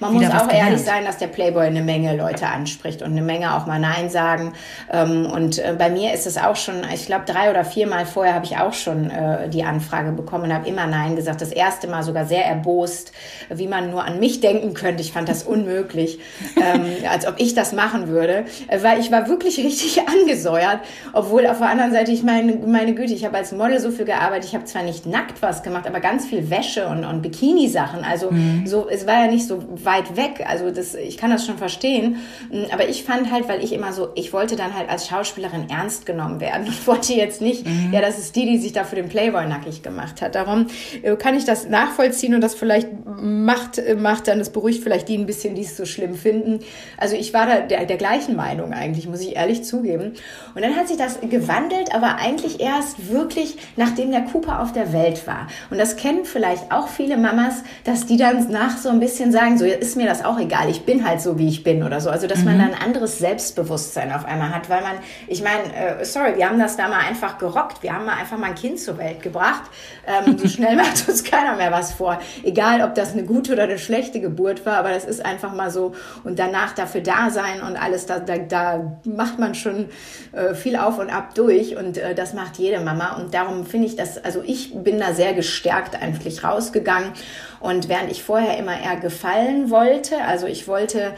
Man muss auch ehrlich sein, dass der Playboy eine Menge Leute anspricht und eine Menge auch mal Nein sagen. Ähm, und äh, bei mir ist es auch schon, ich glaube, drei oder viermal vorher habe ich auch schon äh, die Anfrage bekommen und habe immer Nein gesagt. Das erste Mal sogar sehr erbost, wie man nur an mich denken könnte. Ich fand das unmöglich, ähm, (laughs) als ob ich das machen würde. Äh, weil ich war wirklich richtig (laughs) angesäuert, obwohl auf der anderen Seite, ich meine, meine Güte, ich habe als Model so viel gearbeitet. Ich habe zwar nicht nackt was gemacht, aber ganz viel Wäsche und, und Bikini-Sachen. Also mhm. so, es war ja nicht so weit weg. Also das, ich kann das schon verstehen. Mm, aber ich fand halt, weil ich immer so, ich wollte dann halt als Schauspielerin ernst genommen werden und (laughs) wollte jetzt nicht, mhm. ja, das ist die, die sich da für den Playboy nackig gemacht hat. Darum äh, kann ich das nachvollziehen und das vielleicht macht, äh, macht dann, das beruhigt vielleicht die ein bisschen, die es so schlimm finden. Also ich war da der, der gleichen Meinung eigentlich, muss ich ehrlich zugeben. Und dann hat sich das gewandelt, aber eigentlich erst wirklich, nachdem der Cooper auf der Welt war. Und das kennen vielleicht auch viele Mamas, dass die dann nach so ein bisschen sagen, so ist mir das auch egal, ich bin halt so, wie ich bin oder so. Also, dass mhm. man dann ein anderes Selbstbewusstsein auf einmal hat, weil man, ich meine, äh, sorry, wir haben das da mal einfach gerockt, wir haben mal einfach mal ein Kind zur Welt gebracht. Ähm, so (laughs) schnell macht uns keiner mehr was vor. Egal, ob das eine gute oder eine schlechte Geburt war, aber das ist einfach mal so. Und danach dafür da sein und alles, da, da, da macht man schon äh, viel auf und ab durch und äh, das macht jede Mama. Und darum finde ich das, also ich bin da sehr gestärkt eigentlich rausgegangen. Und während ich vorher immer eher gefallen wollte, also ich wollte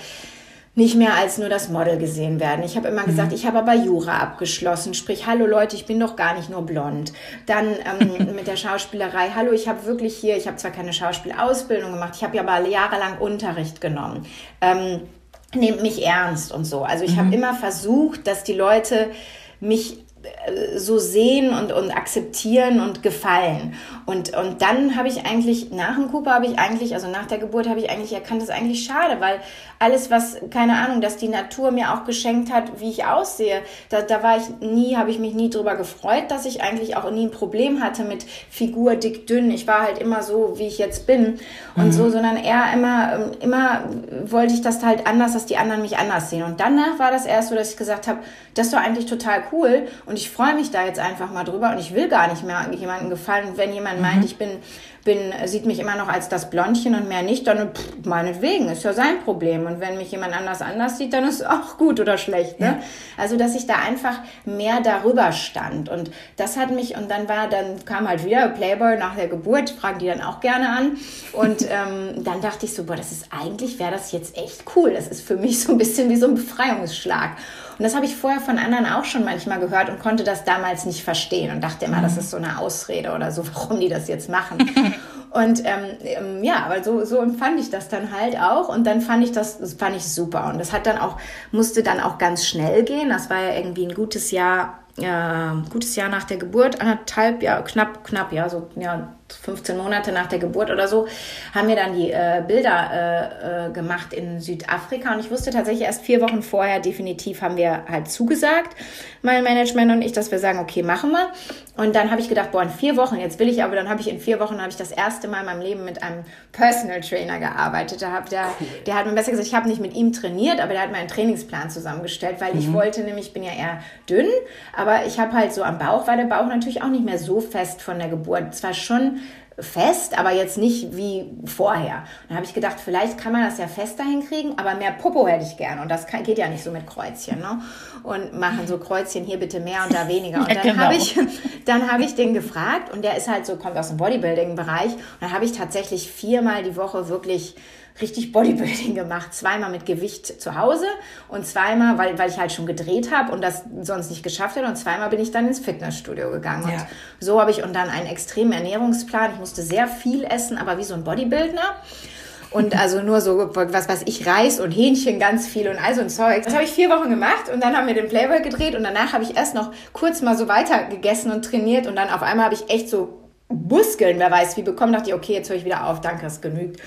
nicht mehr als nur das Model gesehen werden. Ich habe immer gesagt, mhm. ich habe aber Jura abgeschlossen, sprich, hallo Leute, ich bin doch gar nicht nur blond. Dann ähm, (laughs) mit der Schauspielerei, hallo, ich habe wirklich hier, ich habe zwar keine Schauspielausbildung gemacht, ich habe ja aber jahrelang Unterricht genommen. Ähm, nehmt mich ernst und so. Also ich mhm. habe immer versucht, dass die Leute mich so sehen und, und akzeptieren und gefallen. Und, und dann habe ich eigentlich, nach dem Cooper habe ich eigentlich, also nach der Geburt habe ich eigentlich erkannt, das ist eigentlich schade, weil alles, was, keine Ahnung, dass die Natur mir auch geschenkt hat, wie ich aussehe, da, da war ich nie, habe ich mich nie drüber gefreut, dass ich eigentlich auch nie ein Problem hatte mit Figur, dick, dünn. Ich war halt immer so, wie ich jetzt bin und mhm. so, sondern eher immer, immer wollte ich das halt anders, dass die anderen mich anders sehen. Und danach war das erst so, dass ich gesagt habe, das war eigentlich total cool und ich freue mich da jetzt einfach mal drüber und ich will gar nicht mehr jemandem gefallen. Wenn jemand mhm. meint, ich bin bin, sieht mich immer noch als das Blondchen und mehr nicht, dann pff, meinetwegen, ist ja sein Problem. Und wenn mich jemand anders anders sieht, dann ist es auch gut oder schlecht. Ne? Ja. Also, dass ich da einfach mehr darüber stand. Und das hat mich, und dann war, dann kam halt wieder Playboy nach der Geburt, fragen die dann auch gerne an. Und (laughs) ähm, dann dachte ich so, boah, das ist eigentlich, wäre das jetzt echt cool. Das ist für mich so ein bisschen wie so ein Befreiungsschlag. Und das habe ich vorher von anderen auch schon manchmal gehört und konnte das damals nicht verstehen und dachte immer, das mhm. ist so eine Ausrede oder so, warum die das jetzt machen. (laughs) Und ähm, ähm, ja, aber so, so empfand ich das dann halt auch. Und dann fand ich das, das fand ich super. Und das hat dann auch, musste dann auch ganz schnell gehen. Das war ja irgendwie ein gutes Jahr, äh, gutes Jahr nach der Geburt, anderthalb, ja, knapp, knapp, ja, so, ja, 15 Monate nach der Geburt oder so, haben wir dann die äh, Bilder äh, äh, gemacht in Südafrika. Und ich wusste tatsächlich erst vier Wochen vorher, definitiv haben wir halt zugesagt, mein Management und ich, dass wir sagen, okay, machen wir. Und dann habe ich gedacht, boah, in vier Wochen, jetzt will ich aber, dann habe ich in vier Wochen, habe ich das erste Mal in meinem Leben mit einem Personal Trainer gearbeitet. Da hab der, cool. der hat mir besser gesagt, ich habe nicht mit ihm trainiert, aber der hat mir einen Trainingsplan zusammengestellt, weil mhm. ich wollte nämlich, ich bin ja eher dünn, aber ich habe halt so am Bauch, war der Bauch natürlich auch nicht mehr so fest von der Geburt. Zwar schon fest, aber jetzt nicht wie vorher. Dann habe ich gedacht, vielleicht kann man das ja fester hinkriegen, aber mehr Popo hätte ich gern. Und das kann, geht ja nicht so mit Kreuzchen. Ne? Und machen so Kreuzchen hier bitte mehr und da weniger. (laughs) Und dann genau. habe ich, dann habe ich den gefragt und der ist halt so, kommt aus dem Bodybuilding-Bereich. Und dann habe ich tatsächlich viermal die Woche wirklich richtig Bodybuilding gemacht. Zweimal mit Gewicht zu Hause und zweimal, weil, weil ich halt schon gedreht habe und das sonst nicht geschafft hätte. Und zweimal bin ich dann ins Fitnessstudio gegangen. Ja. Und so habe ich und dann einen extremen Ernährungsplan. Ich musste sehr viel essen, aber wie so ein Bodybuilder. Und also nur so, was was ich, Reis und Hähnchen ganz viel und all so ein Zeug. Das habe ich vier Wochen gemacht und dann haben wir den Playboy gedreht und danach habe ich erst noch kurz mal so weiter gegessen und trainiert und dann auf einmal habe ich echt so Muskeln, wer weiß wie, bekommen, dachte ich, okay, jetzt höre ich wieder auf, danke, es genügt.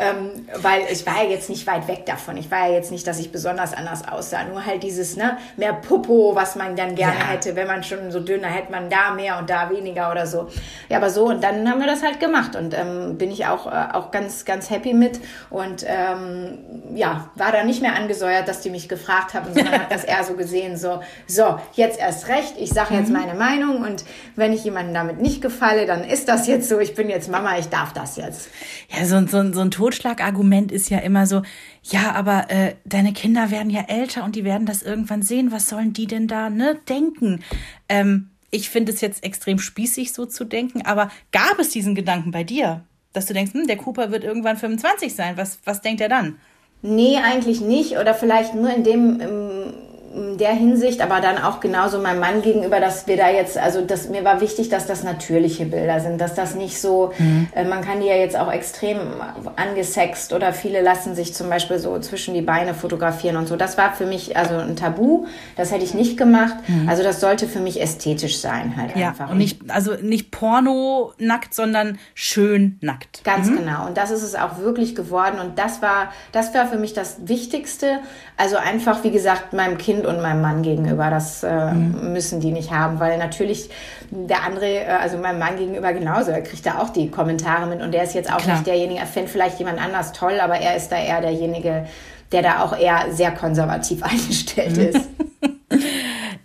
Ähm, weil ich war ja jetzt nicht weit weg davon. Ich war ja jetzt nicht, dass ich besonders anders aussah. Nur halt dieses, ne, mehr Popo, was man dann gerne ja. hätte. Wenn man schon so dünner, hätte man da mehr und da weniger oder so. Ja, aber so, und dann haben wir das halt gemacht und ähm, bin ich auch, äh, auch ganz, ganz happy mit. Und ähm, ja, war da nicht mehr angesäuert, dass die mich gefragt haben, sondern hat das eher so gesehen, so, so, jetzt erst recht, ich sage jetzt mhm. meine Meinung und wenn ich jemandem damit nicht gefalle, dann ist das jetzt so, ich bin jetzt Mama, ich darf das jetzt. Ja, so, so, so ein Totschlagargument ist ja immer so, ja, aber äh, deine Kinder werden ja älter und die werden das irgendwann sehen, was sollen die denn da ne, denken? Ähm, ich finde es jetzt extrem spießig, so zu denken, aber gab es diesen Gedanken bei dir, dass du denkst, hm, der Cooper wird irgendwann 25 sein, was, was denkt er dann? Nee, eigentlich nicht. Oder vielleicht nur in dem, in der Hinsicht, aber dann auch genauso meinem Mann gegenüber, dass wir da jetzt, also das, mir war wichtig, dass das natürliche Bilder sind, dass das nicht so, mhm. äh, man kann die ja jetzt auch extrem angesext oder viele lassen sich zum Beispiel so zwischen die Beine fotografieren und so. Das war für mich also ein Tabu, das hätte ich nicht gemacht. Mhm. Also das sollte für mich ästhetisch sein halt ja, einfach. Und nicht, also nicht Porno nackt, sondern schön nackt. Ganz mhm. genau. Und das ist es auch wirklich geworden und das war, das war für mich das Wichtigste. Also einfach, wie gesagt, meinem Kind und meinem Mann gegenüber. Das äh, mhm. müssen die nicht haben, weil natürlich der andere, äh, also meinem Mann gegenüber genauso, er kriegt da auch die Kommentare mit und der ist jetzt auch Klar. nicht derjenige, er fände vielleicht jemand anders toll, aber er ist da eher derjenige, der da auch eher sehr konservativ (laughs) eingestellt mhm. ist. (laughs)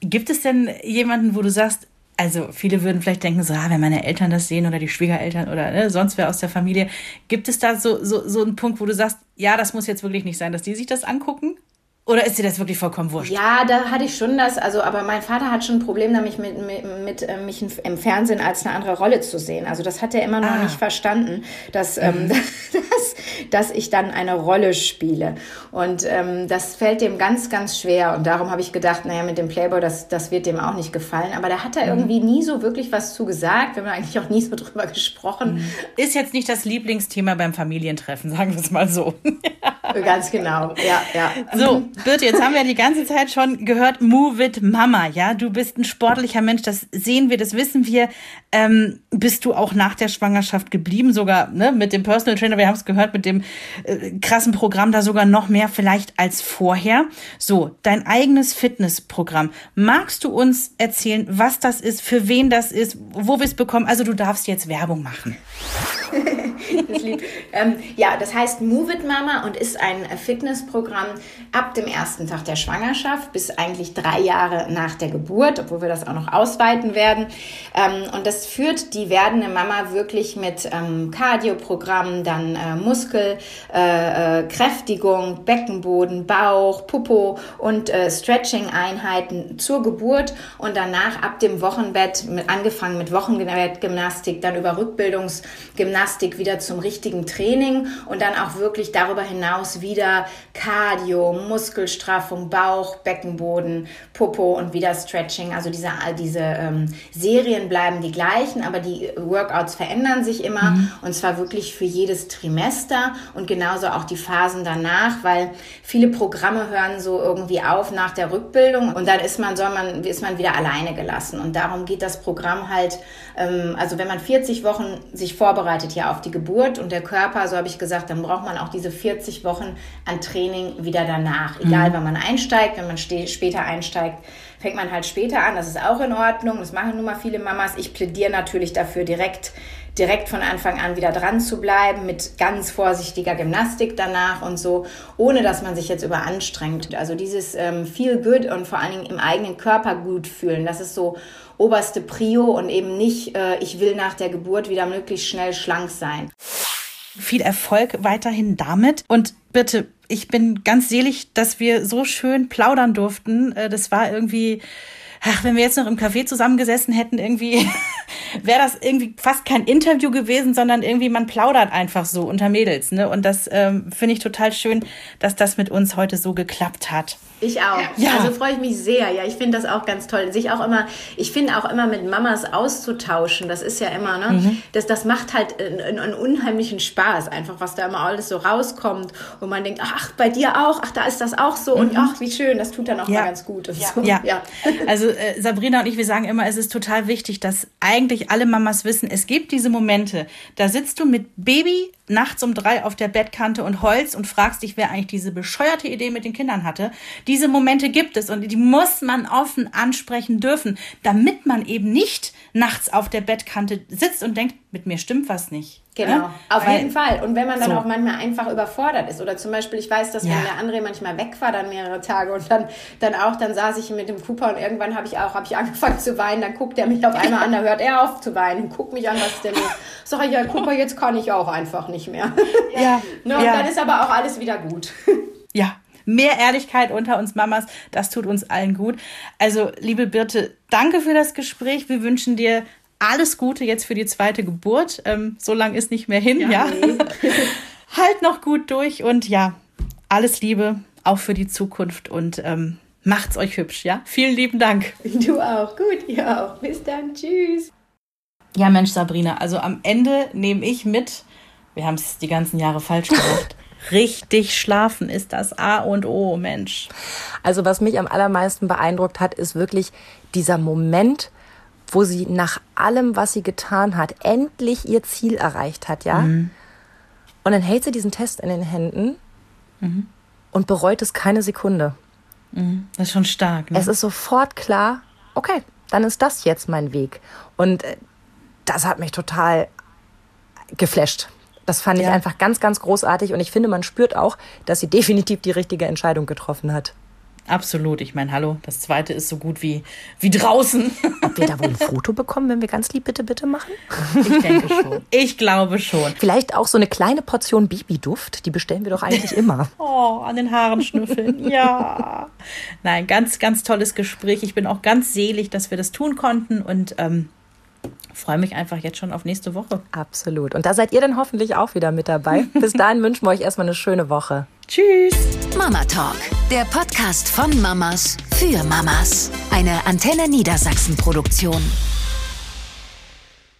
Gibt es denn jemanden, wo du sagst, also viele würden vielleicht denken, so, ah, wenn meine Eltern das sehen oder die Schwiegereltern oder ne, sonst wer aus der Familie, gibt es da so, so, so einen Punkt, wo du sagst, ja, das muss jetzt wirklich nicht sein, dass die sich das angucken? Oder ist dir das wirklich vollkommen wurscht? Ja, da hatte ich schon das, also aber mein Vater hat schon ein Problem damit, mit, mit, mit äh, mich im Fernsehen als eine andere Rolle zu sehen. Also das hat er immer noch ah. nicht verstanden, dass, mhm. ähm, (laughs) dass, dass ich dann eine Rolle spiele. Und ähm, das fällt dem ganz, ganz schwer. Und darum habe ich gedacht, naja, mit dem Playboy, das, das wird dem auch nicht gefallen. Aber da hat er mhm. irgendwie nie so wirklich was zu gesagt. Wir haben eigentlich auch nie so (laughs) drüber gesprochen. Mhm. Ist jetzt nicht das Lieblingsthema beim Familientreffen, sagen wir es mal so. (laughs) Ganz genau, ja, ja. So, Birte, jetzt haben wir die ganze Zeit schon gehört, Move it Mama, ja, du bist ein sportlicher Mensch, das sehen wir, das wissen wir. Ähm, bist du auch nach der Schwangerschaft geblieben, sogar ne, mit dem Personal Trainer, wir haben es gehört, mit dem äh, krassen Programm da sogar noch mehr vielleicht als vorher. So, dein eigenes Fitnessprogramm. Magst du uns erzählen, was das ist, für wen das ist, wo wir es bekommen? Also du darfst jetzt Werbung machen. (laughs) das ähm, ja, das heißt Move It Mama und ist ein Fitnessprogramm ab dem ersten Tag der Schwangerschaft bis eigentlich drei Jahre nach der Geburt, obwohl wir das auch noch ausweiten werden. Ähm, und das führt die werdende Mama wirklich mit ähm, Cardio-Programm, dann äh, Muskelkräftigung, äh, äh Beckenboden, Bauch, Popo und äh, Stretching-Einheiten zur Geburt und danach ab dem Wochenbett, mit, angefangen mit Wochengymnastik, dann über Rückbildungsgymnastik wieder zum richtigen Training und dann auch wirklich darüber hinaus wieder Cardio, Muskelstraffung, Bauch, Beckenboden, Popo und wieder Stretching. Also diese, diese ähm, Serien bleiben die gleichen, aber die Workouts verändern sich immer mhm. und zwar wirklich für jedes Trimester und genauso auch die Phasen danach, weil viele Programme hören so irgendwie auf nach der Rückbildung und dann ist man, soll man, ist man wieder alleine gelassen und darum geht das Programm halt, also wenn man 40 Wochen sich vorbereitet hier auf die Geburt und der Körper, so habe ich gesagt, dann braucht man auch diese 40 Wochen an Training wieder danach. Egal, mhm. wann man einsteigt, wenn man später einsteigt, fängt man halt später an. Das ist auch in Ordnung. Das machen nun mal viele Mamas. Ich plädiere natürlich dafür, direkt direkt von Anfang an wieder dran zu bleiben mit ganz vorsichtiger Gymnastik danach und so, ohne dass man sich jetzt überanstrengt. Also dieses ähm, Feel Good und vor allen Dingen im eigenen Körper gut fühlen, das ist so oberste Prio und eben nicht, äh, ich will nach der Geburt wieder möglichst schnell schlank sein. Viel Erfolg weiterhin damit und bitte, ich bin ganz selig, dass wir so schön plaudern durften. Äh, das war irgendwie ach, wenn wir jetzt noch im Café zusammengesessen hätten, irgendwie (laughs) wäre das irgendwie fast kein Interview gewesen, sondern irgendwie man plaudert einfach so unter Mädels. Ne? Und das ähm, finde ich total schön, dass das mit uns heute so geklappt hat. Ich auch. Ja. Also freue ich mich sehr. Ja, ich finde das auch ganz toll. Sich auch immer, ich finde auch immer mit Mamas auszutauschen. Das ist ja immer, ne? Mhm. Das, das macht halt einen, einen, unheimlichen Spaß, einfach was da immer alles so rauskommt. Und man denkt, ach, bei dir auch, ach, da ist das auch so. Mhm. Und ach, wie schön, das tut dann auch ja. mal ganz gut. Ja. So. ja. ja. Also äh, Sabrina und ich, wir sagen immer, es ist total wichtig, dass eigentlich alle Mamas wissen, es gibt diese Momente, da sitzt du mit Baby nachts um drei auf der Bettkante und heulst und fragst dich, wer eigentlich diese bescheuerte Idee mit den Kindern hatte. Diese Momente gibt es und die muss man offen ansprechen dürfen, damit man eben nicht nachts auf der Bettkante sitzt und denkt, mit mir stimmt was nicht. Genau, ja? auf Weil, jeden Fall. Und wenn man dann so. auch manchmal einfach überfordert ist oder zum Beispiel, ich weiß, dass ja. wenn der André manchmal weg war, dann mehrere Tage und dann, dann auch, dann saß ich mit dem Cooper und irgendwann habe ich auch, habe ich (laughs) angefangen zu weinen, dann guckt er mich auf einmal an, da hört er auf zu weinen, guckt mich an, was ist denn los? Sag ich, ja, Cooper, jetzt kann ich auch einfach nicht mehr. (laughs) Ja. (laughs) ne, und ja. dann ist aber auch alles wieder gut. (laughs) Ja, mehr Ehrlichkeit unter uns Mamas, das tut uns allen gut. Also, liebe Birte, danke für das Gespräch. Wir wünschen dir alles Gute jetzt für die zweite Geburt. Ähm, so lang ist nicht mehr hin, ja. ja. Nee. halt noch gut durch und ja, alles Liebe, auch für die Zukunft und ähm, macht's euch hübsch, ja? Vielen lieben Dank. Du auch, gut, ihr auch. Bis dann, tschüss. Ja, Mensch, Sabrina, also am Ende nehme ich mit, wir haben es die ganzen Jahre falsch gemacht. (laughs) Richtig schlafen ist das A und O, Mensch. Also was mich am allermeisten beeindruckt hat, ist wirklich dieser Moment, wo sie nach allem, was sie getan hat, endlich ihr Ziel erreicht hat, ja? Mhm. Und dann hält sie diesen Test in den Händen mhm. und bereut es keine Sekunde. Mhm. Das ist schon stark. Ne? Es ist sofort klar, okay, dann ist das jetzt mein Weg. Und äh, das hat mich total geflasht. Das fand ja. ich einfach ganz, ganz großartig und ich finde, man spürt auch, dass sie (laughs) definitiv die richtige Entscheidung getroffen hat. Absolut. Ich meine, hallo, das zweite ist so gut wie, wie draußen. Ob wir da wohl ein (laughs) Foto bekommen, wenn wir ganz lieb bitte, bitte machen? Ich denke schon. Ich glaube schon. Vielleicht auch so eine kleine Portion Babyduft, die bestellen wir doch eigentlich immer. (laughs) Oh, an den Haaren schnüffeln. Ja. Nein, ganz, ganz tolles Gespräch. Ich bin auch ganz selig, dass wir das tun konnten und ähm, freue mich einfach jetzt schon auf nächste Woche. Absolut. Und da seid ihr dann hoffentlich auch wieder mit dabei. (laughs) Bis dahin wünschen wir euch erstmal eine schöne Woche. Tschüss. Mama Talk, der Podcast von Mamas für Mamas. Eine Antenne Niedersachsen Produktion.